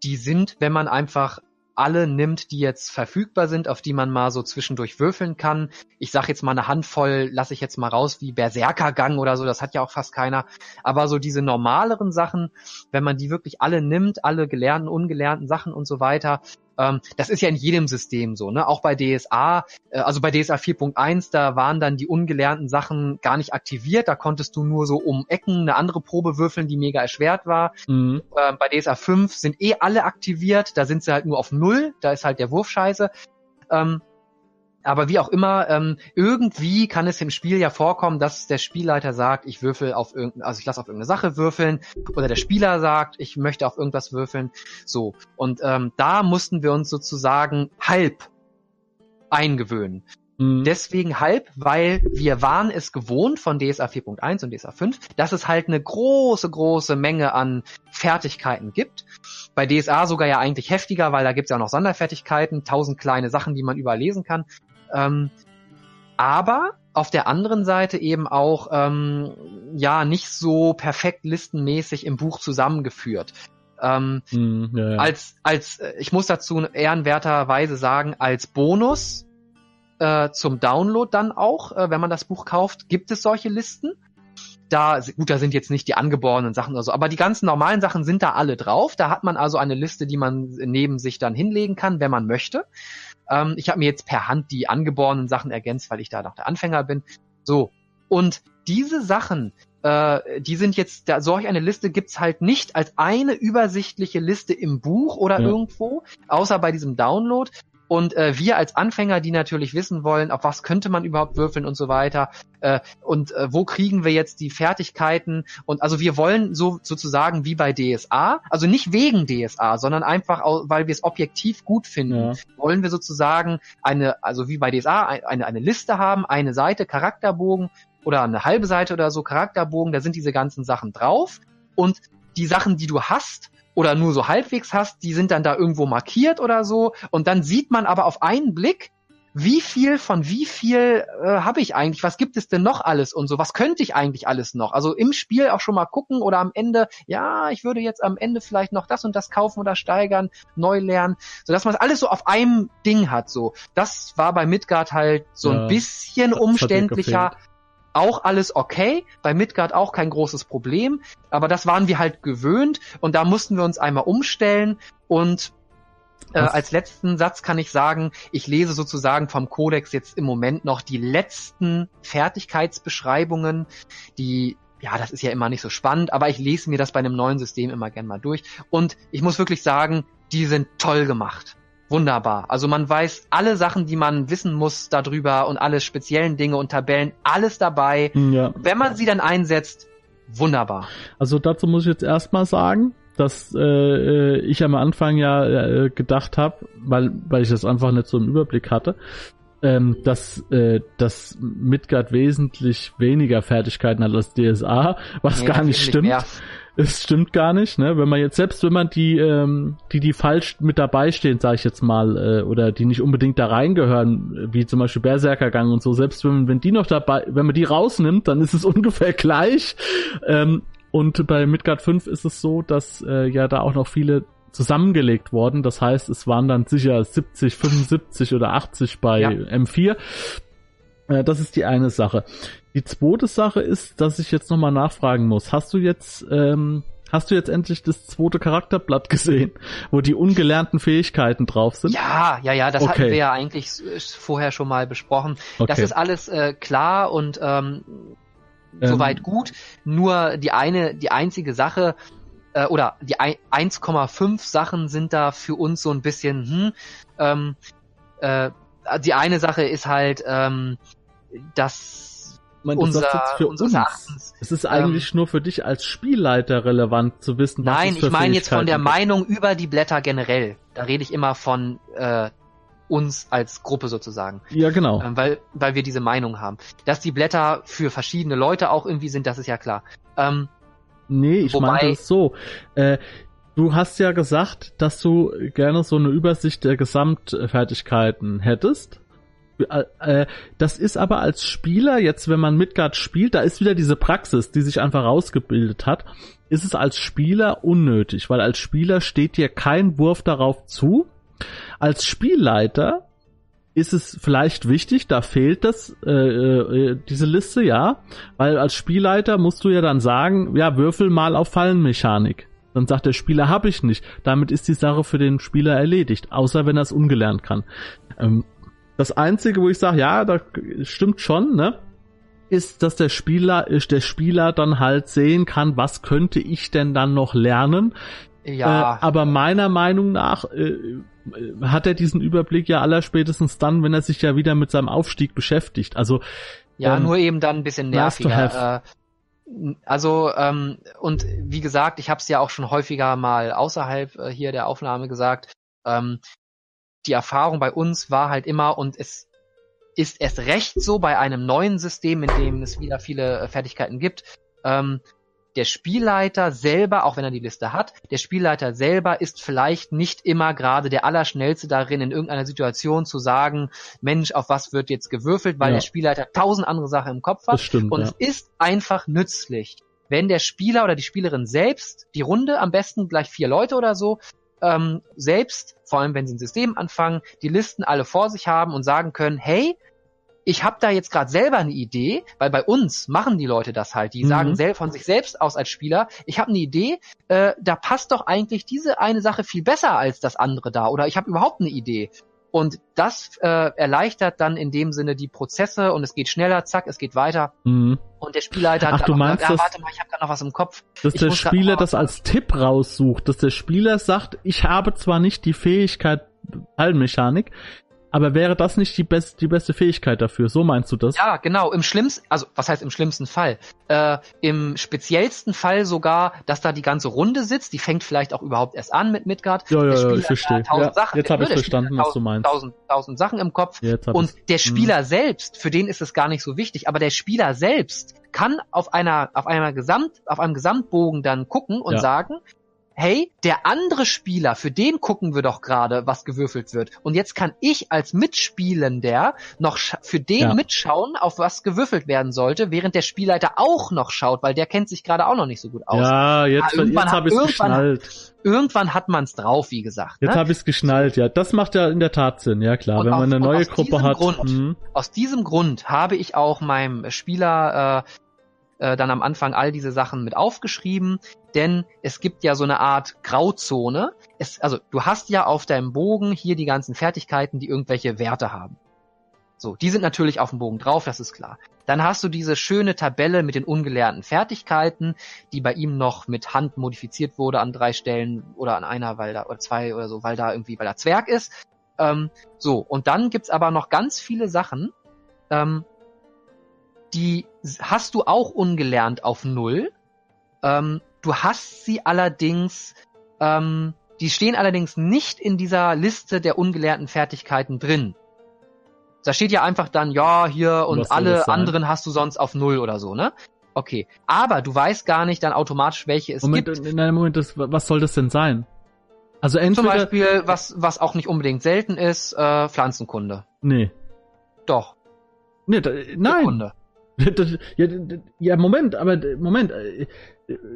die sind, wenn man einfach alle nimmt, die jetzt verfügbar sind, auf die man mal so zwischendurch würfeln kann. Ich sag jetzt mal eine Handvoll, lasse ich jetzt mal raus, wie Berserkergang oder so, das hat ja auch fast keiner. Aber so diese normaleren Sachen, wenn man die wirklich alle nimmt, alle gelernten, ungelernten Sachen und so weiter, ähm, das ist ja in jedem System so, ne? Auch bei DSA, äh, also bei DSA 4.1, da waren dann die ungelernten Sachen gar nicht aktiviert. Da konntest du nur so um Ecken eine andere Probe würfeln, die mega erschwert war. Mhm. Äh, bei DSA 5 sind eh alle aktiviert, da sind sie halt nur auf Null, da ist halt der Wurf scheiße. Ähm, aber wie auch immer, ähm, irgendwie kann es im Spiel ja vorkommen, dass der Spielleiter sagt, ich würfel auf irgendeine, also ich lasse auf irgendeine Sache würfeln, oder der Spieler sagt, ich möchte auf irgendwas würfeln. So. Und ähm, da mussten wir uns sozusagen halb eingewöhnen. Mhm. Deswegen halb, weil wir waren es gewohnt von DSA 4.1 und DSA 5, dass es halt eine große, große Menge an Fertigkeiten gibt. Bei DSA sogar ja eigentlich heftiger, weil da gibt's ja auch noch Sonderfertigkeiten, tausend kleine Sachen, die man überlesen kann. Ähm, aber auf der anderen Seite eben auch ähm, ja nicht so perfekt listenmäßig im Buch zusammengeführt. Ähm, mm, ja, ja. Als als äh, ich muss dazu ehrenwerterweise sagen als Bonus äh, zum Download dann auch, äh, wenn man das Buch kauft, gibt es solche Listen. Da gut, da sind jetzt nicht die angeborenen Sachen oder so, aber die ganzen normalen Sachen sind da alle drauf. Da hat man also eine Liste, die man neben sich dann hinlegen kann, wenn man möchte. Ähm, ich habe mir jetzt per Hand die angeborenen Sachen ergänzt, weil ich da noch der Anfänger bin. So. Und diese Sachen, äh, die sind jetzt, da, solch eine Liste gibt's halt nicht als eine übersichtliche Liste im Buch oder ja. irgendwo, außer bei diesem Download, und äh, wir als Anfänger, die natürlich wissen wollen, auf was könnte man überhaupt würfeln und so weiter. Äh, und äh, wo kriegen wir jetzt die Fertigkeiten? Und also wir wollen so sozusagen wie bei DSA, also nicht wegen DSA, sondern einfach, weil wir es objektiv gut finden, ja. wollen wir sozusagen eine, also wie bei DSA, eine, eine Liste haben, eine Seite, Charakterbogen oder eine halbe Seite oder so, Charakterbogen, da sind diese ganzen Sachen drauf. Und die Sachen, die du hast, oder nur so halbwegs hast, die sind dann da irgendwo markiert oder so. Und dann sieht man aber auf einen Blick, wie viel von wie viel äh, habe ich eigentlich, was gibt es denn noch alles und so, was könnte ich eigentlich alles noch? Also im Spiel auch schon mal gucken oder am Ende, ja, ich würde jetzt am Ende vielleicht noch das und das kaufen oder steigern, neu lernen, so dass man es alles so auf einem Ding hat. So, das war bei Midgard halt so ja, ein bisschen umständlicher auch alles okay, bei Midgard auch kein großes Problem, aber das waren wir halt gewöhnt und da mussten wir uns einmal umstellen und Äh, als letzten Satz kann ich sagen, ich lese sozusagen vom Kodex jetzt im Moment noch die letzten Fertigkeitsbeschreibungen, die ja, das ist ja immer nicht so spannend, aber ich lese mir das bei einem neuen System immer gern mal durch. Und ich muss wirklich sagen, die sind toll gemacht. Wunderbar. Also man weiß alle Sachen, die man wissen muss darüber und alle speziellen Dinge und Tabellen, alles dabei. Ja. Wenn man sie dann einsetzt, wunderbar. Also dazu muss ich jetzt erstmal sagen, dass äh, ich am Anfang ja äh, gedacht habe, weil, weil ich das einfach nicht so im Überblick hatte, ähm, dass, äh, dass Midgard wesentlich weniger Fertigkeiten hat als DSA, was nee, gar nicht stimmt. Mehr. Es stimmt gar nicht, ne? Wenn man jetzt selbst, wenn man die, ähm, die die falsch mit dabei stehen, sage ich jetzt mal, äh, oder die nicht unbedingt da reingehören, wie zum Beispiel Berserkergang und so, selbst wenn, wenn die noch dabei, wenn man die rausnimmt, dann ist es ungefähr gleich. Ähm, und bei Midgard 5 ist es so, dass äh, ja da auch noch viele zusammengelegt worden. Das heißt, es waren dann sicher 70, 75 oder 80 bei ja. M4. Äh, das ist die eine Sache. Die zweite Sache ist, dass ich jetzt nochmal nachfragen muss. Hast du jetzt, ähm, hast du jetzt endlich das zweite Charakterblatt gesehen, wo die ungelernten Fähigkeiten drauf sind? Ja, ja, ja, das okay. hatten wir ja eigentlich vorher schon mal besprochen. Okay. Das ist alles äh, klar und ähm, soweit ähm, gut. Nur die eine, die einzige Sache, äh, oder die 1,5 Sachen sind da für uns so ein bisschen, hm, ähm, äh, die eine Sache ist halt, ähm, dass meine, das unser, für unseres uns. Erachtens, es ist eigentlich ähm, nur für dich als Spielleiter relevant zu wissen, was Nein, ich meine jetzt von der Meinung über die Blätter generell. Da rede ich immer von äh, uns als Gruppe sozusagen. Ja, genau. Ähm, weil, weil wir diese Meinung haben. Dass die Blätter für verschiedene Leute auch irgendwie sind, das ist ja klar. Ähm, Nee, ich Wobei, meinte es so. Äh, du hast ja gesagt, dass du gerne so eine Übersicht der Gesamtfertigkeiten hättest. Äh, äh, das ist aber als Spieler, jetzt wenn man Midgard spielt, da ist wieder diese Praxis, die sich einfach rausgebildet hat, ist es als Spieler unnötig, weil als Spieler steht dir kein Wurf darauf zu. Als Spielleiter ist es vielleicht wichtig, da fehlt das, äh, äh, diese Liste, ja, weil als Spielleiter musst du ja dann sagen, ja, würfel mal auf Fallenmechanik. Dann sagt der Spieler, hab ich nicht. Damit ist die Sache für den Spieler erledigt, außer wenn er es ungelernt kann. Ähm, das Einzige, wo ich sage, ja, da stimmt schon, ne, ist, dass der Spieler, der Spieler dann halt sehen kann, was könnte ich denn dann noch lernen. Ja. Äh, aber meiner Meinung nach äh, hat er diesen Überblick ja allerspätestens dann, wenn er sich ja wieder mit seinem Aufstieg beschäftigt. Also ja, ähm, nur eben dann ein bisschen nerviger. Äh, also ähm, und wie gesagt, ich habe es ja auch schon häufiger mal außerhalb äh, hier der Aufnahme gesagt. Ähm, die Erfahrung bei uns war halt immer und es ist erst recht so bei einem neuen System, in dem es wieder viele äh, Fertigkeiten gibt. Ähm, der Spielleiter selber, auch wenn er die Liste hat, der Spielleiter selber ist vielleicht nicht immer gerade der Allerschnellste darin, in irgendeiner Situation zu sagen, Mensch, auf was wird jetzt gewürfelt, weil ja. der Spielleiter tausend andere Sachen im Kopf hat. Das stimmt, Und ja. es ist einfach nützlich, wenn der Spieler oder die Spielerin selbst die Runde, am besten gleich vier Leute oder so, ähm, selbst, vor allem wenn sie ein System anfangen, die Listen alle vor sich haben und sagen können, hey, ich habe da jetzt gerade selber eine Idee, weil bei uns machen die Leute das halt. Die mhm. sagen von sich selbst aus als Spieler, ich habe eine Idee, äh, da passt doch eigentlich diese eine Sache viel besser als das andere da. Oder ich habe überhaupt eine Idee. Und das äh, erleichtert dann in dem Sinne die Prozesse und es geht schneller, zack, es geht weiter. Mhm. Und der Spielleiter hat Ach, du meinst, gesagt, ja, warte mal, ich habe gerade noch was im Kopf. Dass ich der Spieler das als Tipp raussucht, dass der Spieler sagt, ich habe zwar nicht die Fähigkeit Hallenmechanik, aber wäre das nicht die, best, die beste Fähigkeit dafür? So meinst du das? Ja, genau. Im schlimmsten, also was heißt im schlimmsten Fall? Äh, Im speziellsten Fall sogar, dass da die ganze Runde sitzt. Die fängt vielleicht auch überhaupt erst an mit Midgard. Ja, ja, ja ich verstehe. Ja, Sachen, jetzt habe ich verstanden, was du meinst. Tausend, tausend Sachen im Kopf. Und der Spieler hm. selbst, für den ist es gar nicht so wichtig, aber der Spieler selbst kann auf einer, auf einer Gesamt, auf einem Gesamtbogen dann gucken und ja. sagen, hey, der andere Spieler, für den gucken wir doch gerade, was gewürfelt wird. Und jetzt kann ich als Mitspielender noch für den ja. mitschauen, auf was gewürfelt werden sollte, während der Spielleiter auch noch schaut, weil der kennt sich gerade auch noch nicht so gut aus. Ja, jetzt, ja, jetzt habe ich es geschnallt. Irgendwann hat man es drauf, wie gesagt. Jetzt ne? habe ich es geschnallt, ja. Das macht ja in der Tat Sinn, ja klar. Und Wenn man eine neue Gruppe hat. Grund, hm. Aus diesem Grund habe ich auch meinem Spieler äh, äh, dann am Anfang all diese Sachen mit aufgeschrieben, denn es gibt ja so eine Art Grauzone. Es, also du hast ja auf deinem Bogen hier die ganzen Fertigkeiten, die irgendwelche Werte haben. So, die sind natürlich auf dem Bogen drauf, das ist klar. Dann hast du diese schöne Tabelle mit den ungelernten Fertigkeiten, die bei ihm noch mit Hand modifiziert wurde an drei Stellen oder an einer, weil da, oder zwei oder so, weil da irgendwie, weil er Zwerg ist. Ähm, so, und dann gibt's aber noch ganz viele Sachen, ähm, die hast du auch ungelernt auf Null. Ähm, du hast sie allerdings, ähm, die stehen allerdings nicht in dieser Liste der ungelernten Fertigkeiten drin. Da steht ja einfach dann, ja, hier und alle anderen hast du sonst auf Null oder so, ne? Okay. Aber du weißt gar nicht dann automatisch, welche es Moment, gibt. In einem Moment, das, was soll das denn sein? Also entweder... Zum Beispiel, was, was auch nicht unbedingt selten ist, äh, Pflanzenkunde. Nee. Doch. Nee, da, nein. Kunde. Ja, ja, Moment, aber Moment. Äh,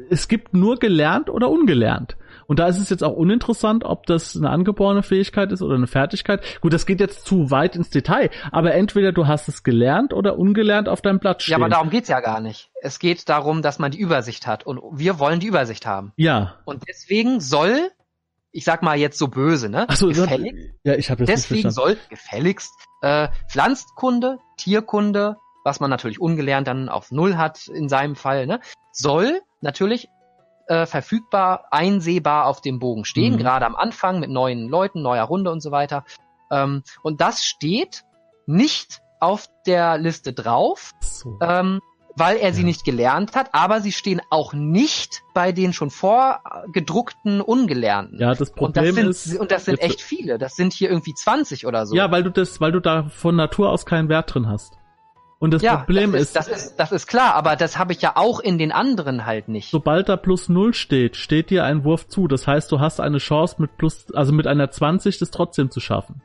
es gibt nur gelernt oder ungelernt. Und da ist es jetzt auch uninteressant, ob das eine angeborene Fähigkeit ist oder eine Fertigkeit. Gut, das geht jetzt zu weit ins Detail, aber entweder du hast es gelernt oder ungelernt auf deinem Platz stehen. Ja, aber darum geht's ja gar nicht. Es geht darum, dass man die Übersicht hat und wir wollen die Übersicht haben. Ja. Und deswegen soll, ich sag mal jetzt so böse, ne? Ach so, gefälligst, ja, ich habe Deswegen soll gefälligst äh, Pflanzkunde, Tierkunde, was man natürlich ungelernt dann auf Null hat in seinem Fall, ne? soll natürlich äh, verfügbar, einsehbar auf dem Bogen stehen, mhm. gerade am Anfang mit neuen Leuten, neuer Runde und so weiter. Ähm, und das steht nicht auf der Liste drauf, so. ähm, weil er ja. sie nicht gelernt hat, aber sie stehen auch nicht bei den schon vorgedruckten Ungelernten. Ja, das Problem und das ist. Sind, und das sind echt viele. Das sind hier irgendwie 20 oder so. Ja, weil du das, weil du da von Natur aus keinen Wert drin hast. Und das ja, Problem das ist, das ist, das ist klar, aber das habe ich ja auch in den anderen halt nicht. Sobald da plus null steht, steht dir ein Wurf zu. Das heißt, du hast eine Chance mit plus, also mit einer 20 das trotzdem zu schaffen.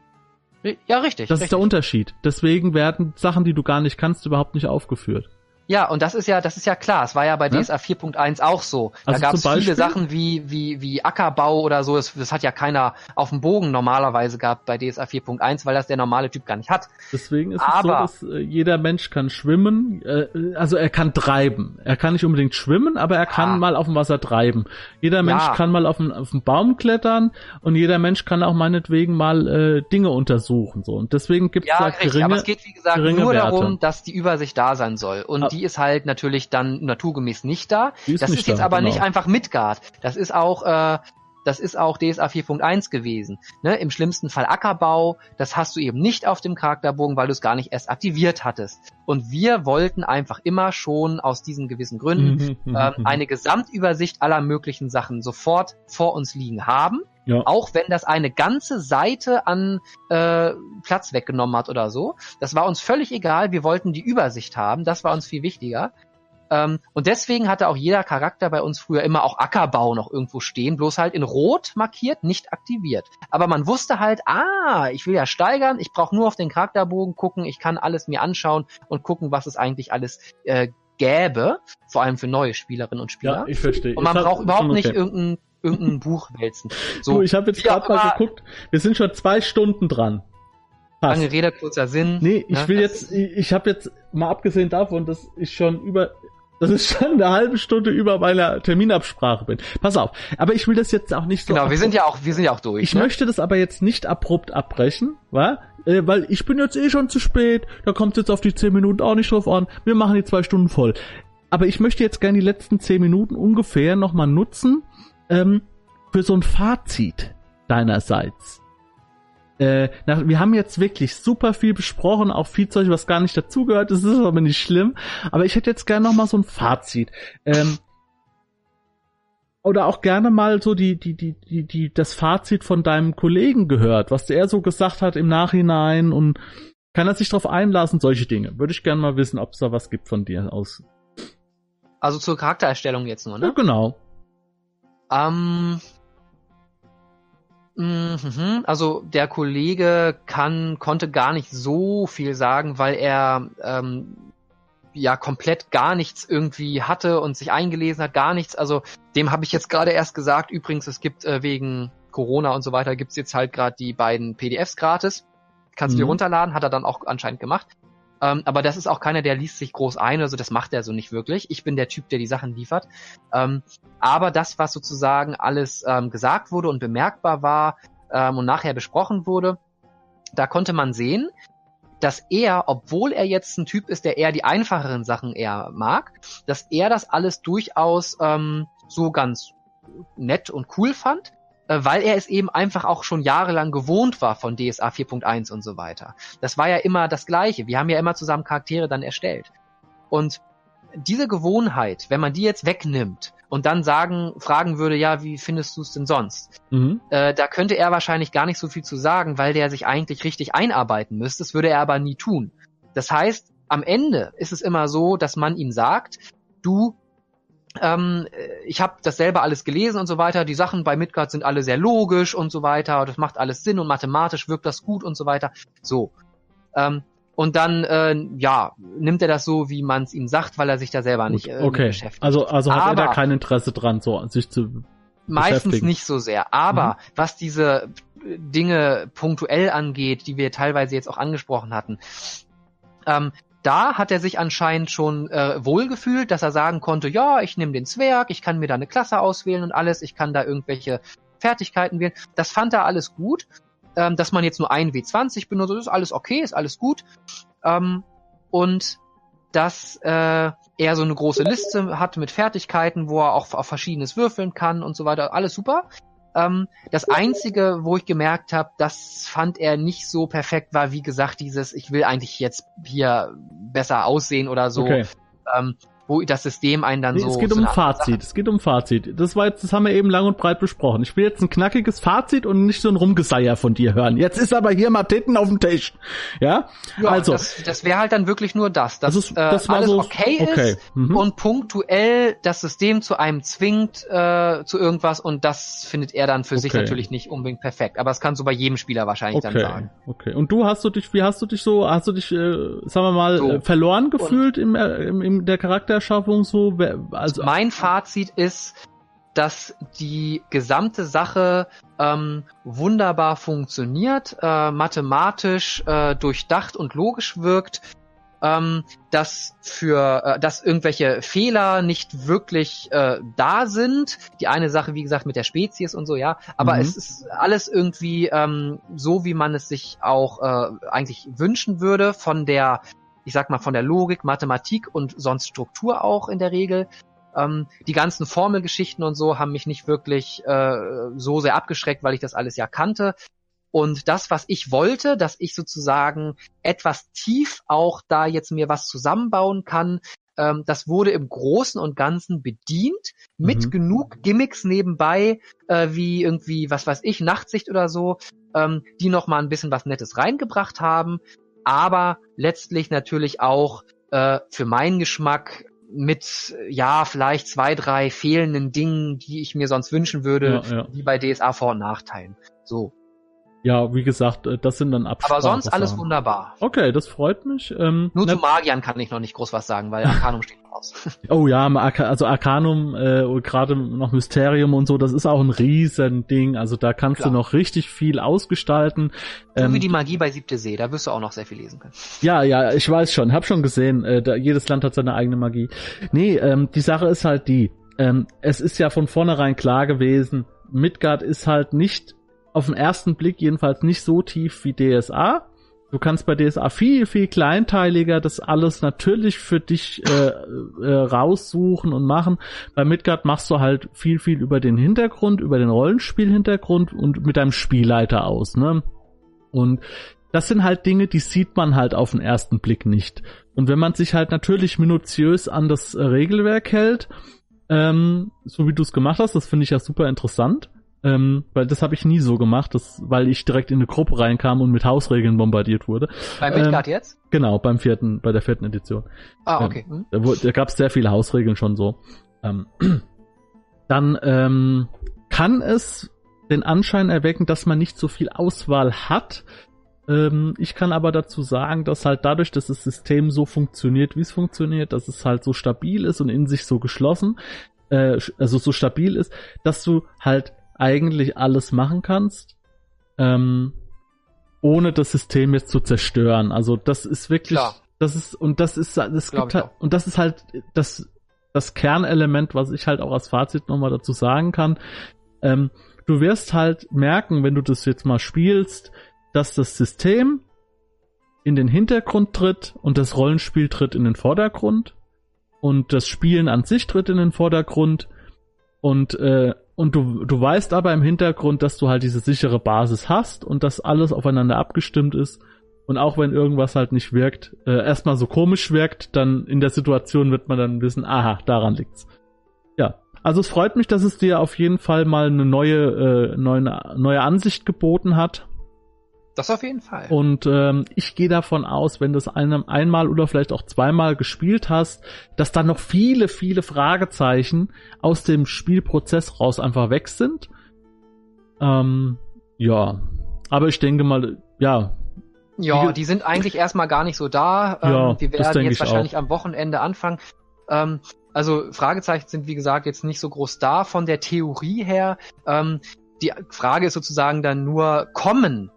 Ja, richtig. Das richtig. ist der Unterschied. Deswegen werden Sachen, die du gar nicht kannst, überhaupt nicht aufgeführt. Ja, und das ist ja, das ist ja klar. Es war ja bei ja? DSA 4.1 auch so. Da also gab es viele Sachen wie, wie, wie Ackerbau oder so. Das, das hat ja keiner auf dem Bogen normalerweise gehabt bei DSA 4.1, weil das der normale Typ gar nicht hat. Deswegen ist Aber, es so, dass äh, jeder Mensch kann schwimmen, äh, also er kann treiben. Er kann nicht unbedingt schwimmen, aber er kann ja. mal auf dem Wasser treiben. Jeder Mensch ja. kann mal auf den, auf Baum klettern und jeder Mensch kann auch meinetwegen mal äh, Dinge untersuchen. So. Und deswegen gibt es ja, da richtig, geringe, aber es geht wie gesagt nur Werte. darum, dass die Übersicht da sein soll. Und die ist halt natürlich dann naturgemäß nicht da. Ist das nicht ist jetzt da, aber genau. nicht einfach Midgard. Das ist auch, äh, das ist auch DSA 4.1 gewesen. Ne? Im schlimmsten Fall Ackerbau, das hast du eben nicht auf dem Charakterbogen, weil du es gar nicht erst aktiviert hattest. Und wir wollten einfach immer schon aus diesen gewissen Gründen mhm, äh, eine Gesamtübersicht aller möglichen Sachen sofort vor uns liegen haben. Ja. Auch wenn das eine ganze Seite an äh, Platz weggenommen hat oder so. Das war uns völlig egal. Wir wollten die Übersicht haben. Das war uns viel wichtiger. Ähm, und deswegen hatte auch jeder Charakter bei uns früher immer auch Ackerbau noch irgendwo stehen, bloß halt in Rot markiert, nicht aktiviert. Aber man wusste halt, ah, ich will ja steigern, ich brauche nur auf den Charakterbogen gucken, ich kann alles mir anschauen und gucken, was es eigentlich alles äh, gäbe, vor allem für neue Spielerinnen und Spieler. Ja, ich verstehe. Und man braucht überhaupt okay. nicht irgendein irgendein Buch wälzen. So, du, ich habe jetzt gerade mal geguckt, wir sind schon zwei Stunden dran. Passt. Lange Rede, kurzer Sinn. Nee, ich ne? will jetzt, ich, ich habe jetzt mal abgesehen davon, dass ich schon über, dass ich schon eine halbe Stunde über meiner Terminabsprache bin. Pass auf, aber ich will das jetzt auch nicht so. Genau, wir sind ja auch, wir sind ja auch durch. Ich ne? möchte das aber jetzt nicht abrupt abbrechen, wa? Äh, weil ich bin jetzt eh schon zu spät. Da kommt jetzt auf die zehn Minuten auch nicht drauf an. Wir machen die zwei Stunden voll. Aber ich möchte jetzt gerne die letzten zehn Minuten ungefähr nochmal nutzen, ähm, für so ein Fazit deinerseits. Äh, nach, wir haben jetzt wirklich super viel besprochen, auch viel Zeug, was gar nicht dazugehört. Das ist aber nicht schlimm. Aber ich hätte jetzt gerne nochmal so ein Fazit. Ähm, oder auch gerne mal so die, die, die, die, die, das Fazit von deinem Kollegen gehört, was er so gesagt hat im Nachhinein und kann er sich darauf einlassen, solche Dinge. Würde ich gerne mal wissen, ob es da was gibt von dir aus. Also zur Charaktererstellung jetzt nur, ne? Ja, genau. Ähm, also der Kollege kann, konnte gar nicht so viel sagen, weil er ähm, ja komplett gar nichts irgendwie hatte und sich eingelesen hat, gar nichts. Also dem habe ich jetzt gerade erst gesagt, übrigens, es gibt äh, wegen Corona und so weiter, gibt's jetzt halt gerade die beiden PDFs gratis. Kannst du mhm. dir runterladen, hat er dann auch anscheinend gemacht. Ähm, aber das ist auch keiner, der liest sich groß ein, also das macht er so nicht wirklich. Ich bin der Typ, der die Sachen liefert. Ähm, aber das, was sozusagen alles ähm, gesagt wurde und bemerkbar war ähm, und nachher besprochen wurde, da konnte man sehen, dass er, obwohl er jetzt ein Typ ist, der eher die einfacheren Sachen eher mag, dass er das alles durchaus ähm, so ganz nett und cool fand, weil er es eben einfach auch schon jahrelang gewohnt war von DSA 4.1 und so weiter. Das war ja immer das Gleiche. Wir haben ja immer zusammen Charaktere dann erstellt. Und diese Gewohnheit, wenn man die jetzt wegnimmt und dann sagen, fragen würde, ja, wie findest du es denn sonst? Mhm. Äh, da könnte er wahrscheinlich gar nicht so viel zu sagen, weil der sich eigentlich richtig einarbeiten müsste. Das würde er aber nie tun. Das heißt, am Ende ist es immer so, dass man ihm sagt, du, ähm, ich habe das selber alles gelesen und so weiter. Die Sachen bei Midgard sind alle sehr logisch und so weiter. Das macht alles Sinn und mathematisch wirkt das gut und so weiter. So. Ähm, und dann äh, ja nimmt er das so, wie man es ihm sagt, weil er sich da selber nicht äh, okay. beschäftigt. Also also hat Aber er da kein Interesse dran, so sich zu meistens nicht so sehr. Aber mhm. was diese Dinge punktuell angeht, die wir teilweise jetzt auch angesprochen hatten, ähm, da hat er sich anscheinend schon äh, wohlgefühlt, dass er sagen konnte, ja, ich nehme den Zwerg, ich kann mir da eine Klasse auswählen und alles, ich kann da irgendwelche Fertigkeiten wählen. Das fand er alles gut ähm, dass man jetzt nur ein W20 benutzt, ist alles okay, ist alles gut. Ähm, und dass äh, er so eine große Liste hat mit Fertigkeiten, wo er auch auf verschiedenes würfeln kann und so weiter, alles super. Ähm, das Einzige, wo ich gemerkt habe, das fand er nicht so perfekt, war wie gesagt dieses, ich will eigentlich jetzt hier besser aussehen oder so. Okay. Ähm, wo das System einen dann nee, so. Es geht so um Fazit. Es geht um Fazit. Das war jetzt, das haben wir eben lang und breit besprochen. Ich will jetzt ein knackiges Fazit und nicht so ein Rumgeseier von dir hören. Jetzt ist aber hier mal Titten auf dem Tisch. Ja? ja also. Das, das wäre halt dann wirklich nur das, dass das, ist, das äh, alles so, okay, okay ist mhm. und punktuell das System zu einem zwingt äh, zu irgendwas und das findet er dann für okay. sich natürlich nicht unbedingt perfekt. Aber es kann so bei jedem Spieler wahrscheinlich okay. dann sagen. Okay. Und du hast du dich, wie hast du dich so, hast du dich, äh, sagen wir mal, so. äh, verloren gefühlt im, äh, im, im der Charakter Charaktererschaffung so? Also mein Fazit ist, dass die gesamte Sache ähm, wunderbar funktioniert, äh, mathematisch äh, durchdacht und logisch wirkt, ähm, dass für äh, dass irgendwelche Fehler nicht wirklich äh, da sind. Die eine Sache, wie gesagt, mit der Spezies und so, ja, aber mhm. es ist alles irgendwie ähm, so, wie man es sich auch äh, eigentlich wünschen würde von der ich sag mal, von der Logik, Mathematik und sonst Struktur auch in der Regel. Ähm, die ganzen Formelgeschichten und so haben mich nicht wirklich äh, so sehr abgeschreckt, weil ich das alles ja kannte. Und das, was ich wollte, dass ich sozusagen etwas tief auch da jetzt mir was zusammenbauen kann, ähm, das wurde im Großen und Ganzen bedient mit mhm. genug Gimmicks nebenbei, äh, wie irgendwie, was weiß ich, Nachtsicht oder so, ähm, die noch mal ein bisschen was Nettes reingebracht haben aber letztlich natürlich auch äh, für meinen Geschmack mit ja vielleicht zwei, drei fehlenden Dingen, die ich mir sonst wünschen würde, ja, ja. wie bei DSA Vor- und Nachteilen. So. Ja, wie gesagt, äh, das sind dann Absprachen. Aber sonst alles wunderbar. Okay, das freut mich. Ähm, Nur zu Magiern kann ich noch nicht groß was sagen, weil Arcanum steht noch aus. Oh ja, also Arcanum, äh, gerade noch Mysterium und so, das ist auch ein riesen Ding. Also da kannst Klar. du noch richtig viel ausgestalten. So ähm, wie die Magie bei Siebte See, da wirst du auch noch sehr viel lesen können. Ja, ja, ich weiß schon, hab schon gesehen, äh, da, jedes Land hat seine eigene Magie. Nee, ähm, die Sache ist halt die, ähm, es ist ja von vornherein klar gewesen, Midgard ist halt nicht auf den ersten Blick jedenfalls nicht so tief wie DSA. Du kannst bei DSA viel, viel kleinteiliger das alles natürlich für dich äh, äh, raussuchen und machen. Bei Midgard machst du halt viel, viel über den Hintergrund, über den Rollenspielhintergrund und mit deinem Spielleiter aus, ne? Und das sind halt Dinge, die sieht man halt auf den ersten Blick nicht. Und wenn man sich halt natürlich minutiös an das Regelwerk hält, ähm, so wie du es gemacht hast, das finde ich ja super interessant, ähm, weil das habe ich nie so gemacht, das, weil ich direkt in eine Gruppe reinkam und mit Hausregeln bombardiert wurde. Bei Midgard ähm, jetzt? Genau, beim vierten, bei der vierten Edition. Ah, ähm, okay. Ähm, da, da gab es sehr viele Hausregeln schon so. Ähm, dann ähm, kann es den Anschein erwecken, dass man nicht so viel Auswahl hat. Ähm, ich kann aber dazu sagen, dass halt dadurch, dass das System so funktioniert, wie es funktioniert, dass es halt so stabil ist und in sich so geschlossen, äh, also so stabil ist, dass du halt eigentlich alles machen kannst, ähm, ohne das System jetzt zu zerstören. Also das ist wirklich, Klar. Das ist, und das ist, das gibt halt, und das ist halt das, das Kernelement, was ich halt auch als Fazit nochmal dazu sagen kann. Ähm, du wirst halt merken, wenn du das jetzt mal spielst, dass das System in den Hintergrund tritt und das Rollenspiel tritt in den Vordergrund und das Spielen an sich tritt in den Vordergrund und äh, und du du weißt aber im Hintergrund, dass du halt diese sichere Basis hast und dass alles aufeinander abgestimmt ist und auch wenn irgendwas halt nicht wirkt, äh, erstmal so komisch wirkt, dann in der Situation wird man dann wissen, aha, daran liegt's. Ja, also es freut mich, dass es dir auf jeden Fall mal eine neue äh, neue neue Ansicht geboten hat das auf jeden Fall. Und ähm, ich gehe davon aus, wenn du es einem einmal oder vielleicht auch zweimal gespielt hast, dass dann noch viele, viele Fragezeichen aus dem Spielprozess raus einfach weg sind. Ähm, ja, aber ich denke mal, ja. Ja, die sind eigentlich erstmal gar nicht so da. Ähm, ja, wir werden jetzt wahrscheinlich auch. am Wochenende anfangen. Ähm, also Fragezeichen sind wie gesagt jetzt nicht so groß da von der Theorie her. Ähm, die Frage ist sozusagen dann nur, kommen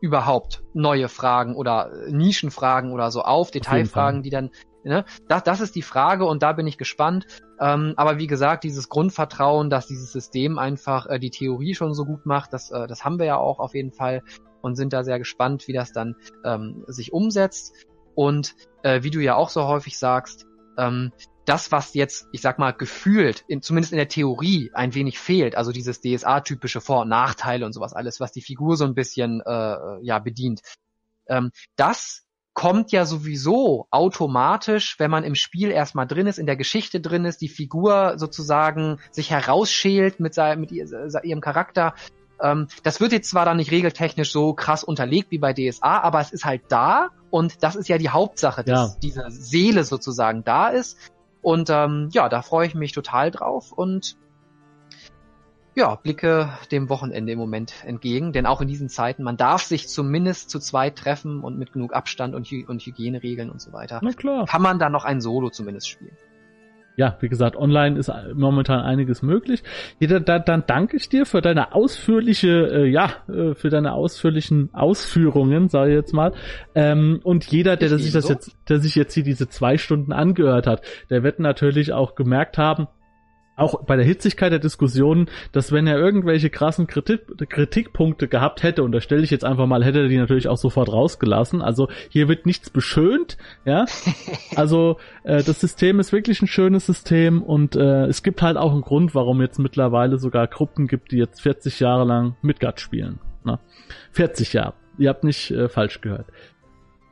überhaupt neue Fragen oder Nischenfragen oder so auf, Detailfragen, die dann, ne, das, das ist die Frage und da bin ich gespannt. Ähm, aber wie gesagt, dieses Grundvertrauen, dass dieses System einfach äh, die Theorie schon so gut macht, das, äh, das haben wir ja auch auf jeden Fall und sind da sehr gespannt, wie das dann ähm, sich umsetzt. Und äh, wie du ja auch so häufig sagst, ähm, das, was jetzt, ich sag mal, gefühlt, in, zumindest in der Theorie, ein wenig fehlt, also dieses DSA-typische Vor- und Nachteile und sowas alles, was die Figur so ein bisschen äh, ja bedient, ähm, das kommt ja sowieso automatisch, wenn man im Spiel erstmal drin ist, in der Geschichte drin ist, die Figur sozusagen sich herausschält mit, seinem, mit ihrem Charakter. Ähm, das wird jetzt zwar dann nicht regeltechnisch so krass unterlegt wie bei DSA, aber es ist halt da und das ist ja die Hauptsache, dass ja. diese Seele sozusagen da ist. Und ähm, ja, da freue ich mich total drauf und ja, blicke dem Wochenende im Moment entgegen, denn auch in diesen Zeiten, man darf sich zumindest zu zweit treffen und mit genug Abstand und, Hy und Hygieneregeln und so weiter. Na klar. Kann man dann noch ein Solo zumindest spielen ja, wie gesagt, online ist momentan einiges möglich. Jeder, da, dann danke ich dir für deine ausführliche, äh, ja, äh, für deine ausführlichen Ausführungen, sage ich jetzt mal. Ähm, und jeder, der, der sich das jetzt, der sich jetzt hier diese zwei Stunden angehört hat, der wird natürlich auch gemerkt haben, auch bei der Hitzigkeit der Diskussionen, dass wenn er irgendwelche krassen Kritik, Kritikpunkte gehabt hätte, und da stelle ich jetzt einfach mal, hätte er die natürlich auch sofort rausgelassen. Also hier wird nichts beschönt, ja. Also äh, das System ist wirklich ein schönes System und äh, es gibt halt auch einen Grund, warum jetzt mittlerweile sogar Gruppen gibt, die jetzt 40 Jahre lang Midgard spielen. Na? 40 Jahre. Ihr habt nicht äh, falsch gehört.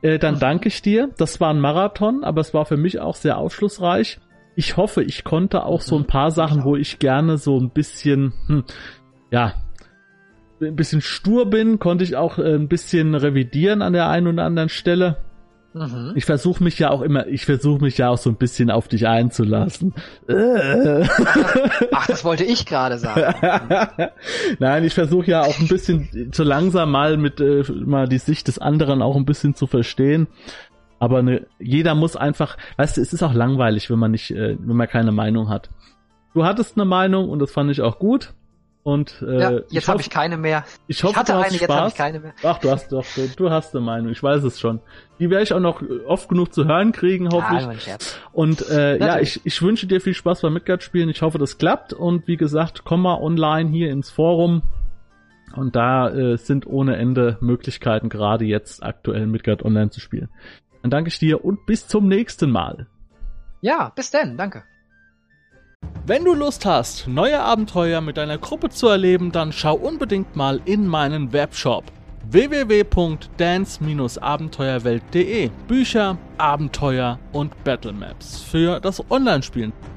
Äh, dann danke ich dir. Das war ein Marathon, aber es war für mich auch sehr aufschlussreich ich hoffe, ich konnte auch so ein paar Sachen, wo ich gerne so ein bisschen, hm, ja, ein bisschen stur bin, konnte ich auch äh, ein bisschen revidieren an der einen oder anderen Stelle. Mhm. Ich versuche mich ja auch immer, ich versuche mich ja auch so ein bisschen auf dich einzulassen. Ach, das wollte ich gerade sagen. Nein, ich versuche ja auch ein bisschen so langsam mal mit äh, mal die Sicht des anderen auch ein bisschen zu verstehen. Aber ne, jeder muss einfach, weißt du, es ist auch langweilig, wenn man nicht, äh, wenn man keine Meinung hat. Du hattest eine Meinung und das fand ich auch gut. Und äh, ja, jetzt habe ich keine mehr. Ich, hoffe, ich hatte eine, Spaß. jetzt habe ich keine mehr. Ach, du hast doch, du, du, hast eine Meinung. Ich weiß es schon. Die werde ich auch noch oft genug zu hören kriegen, hoffe ja, ich. Und äh, ja, ich, ich wünsche dir viel Spaß beim Midgard-Spielen. Ich hoffe, das klappt. Und wie gesagt, komm mal online hier ins Forum. Und da äh, sind ohne Ende Möglichkeiten, gerade jetzt aktuell Midgard online zu spielen. Dann danke ich dir und bis zum nächsten Mal. Ja, bis denn, danke. Wenn du Lust hast, neue Abenteuer mit deiner Gruppe zu erleben, dann schau unbedingt mal in meinen Webshop www.dance-abenteuerwelt.de Bücher, Abenteuer und Battlemaps für das Online-Spielen.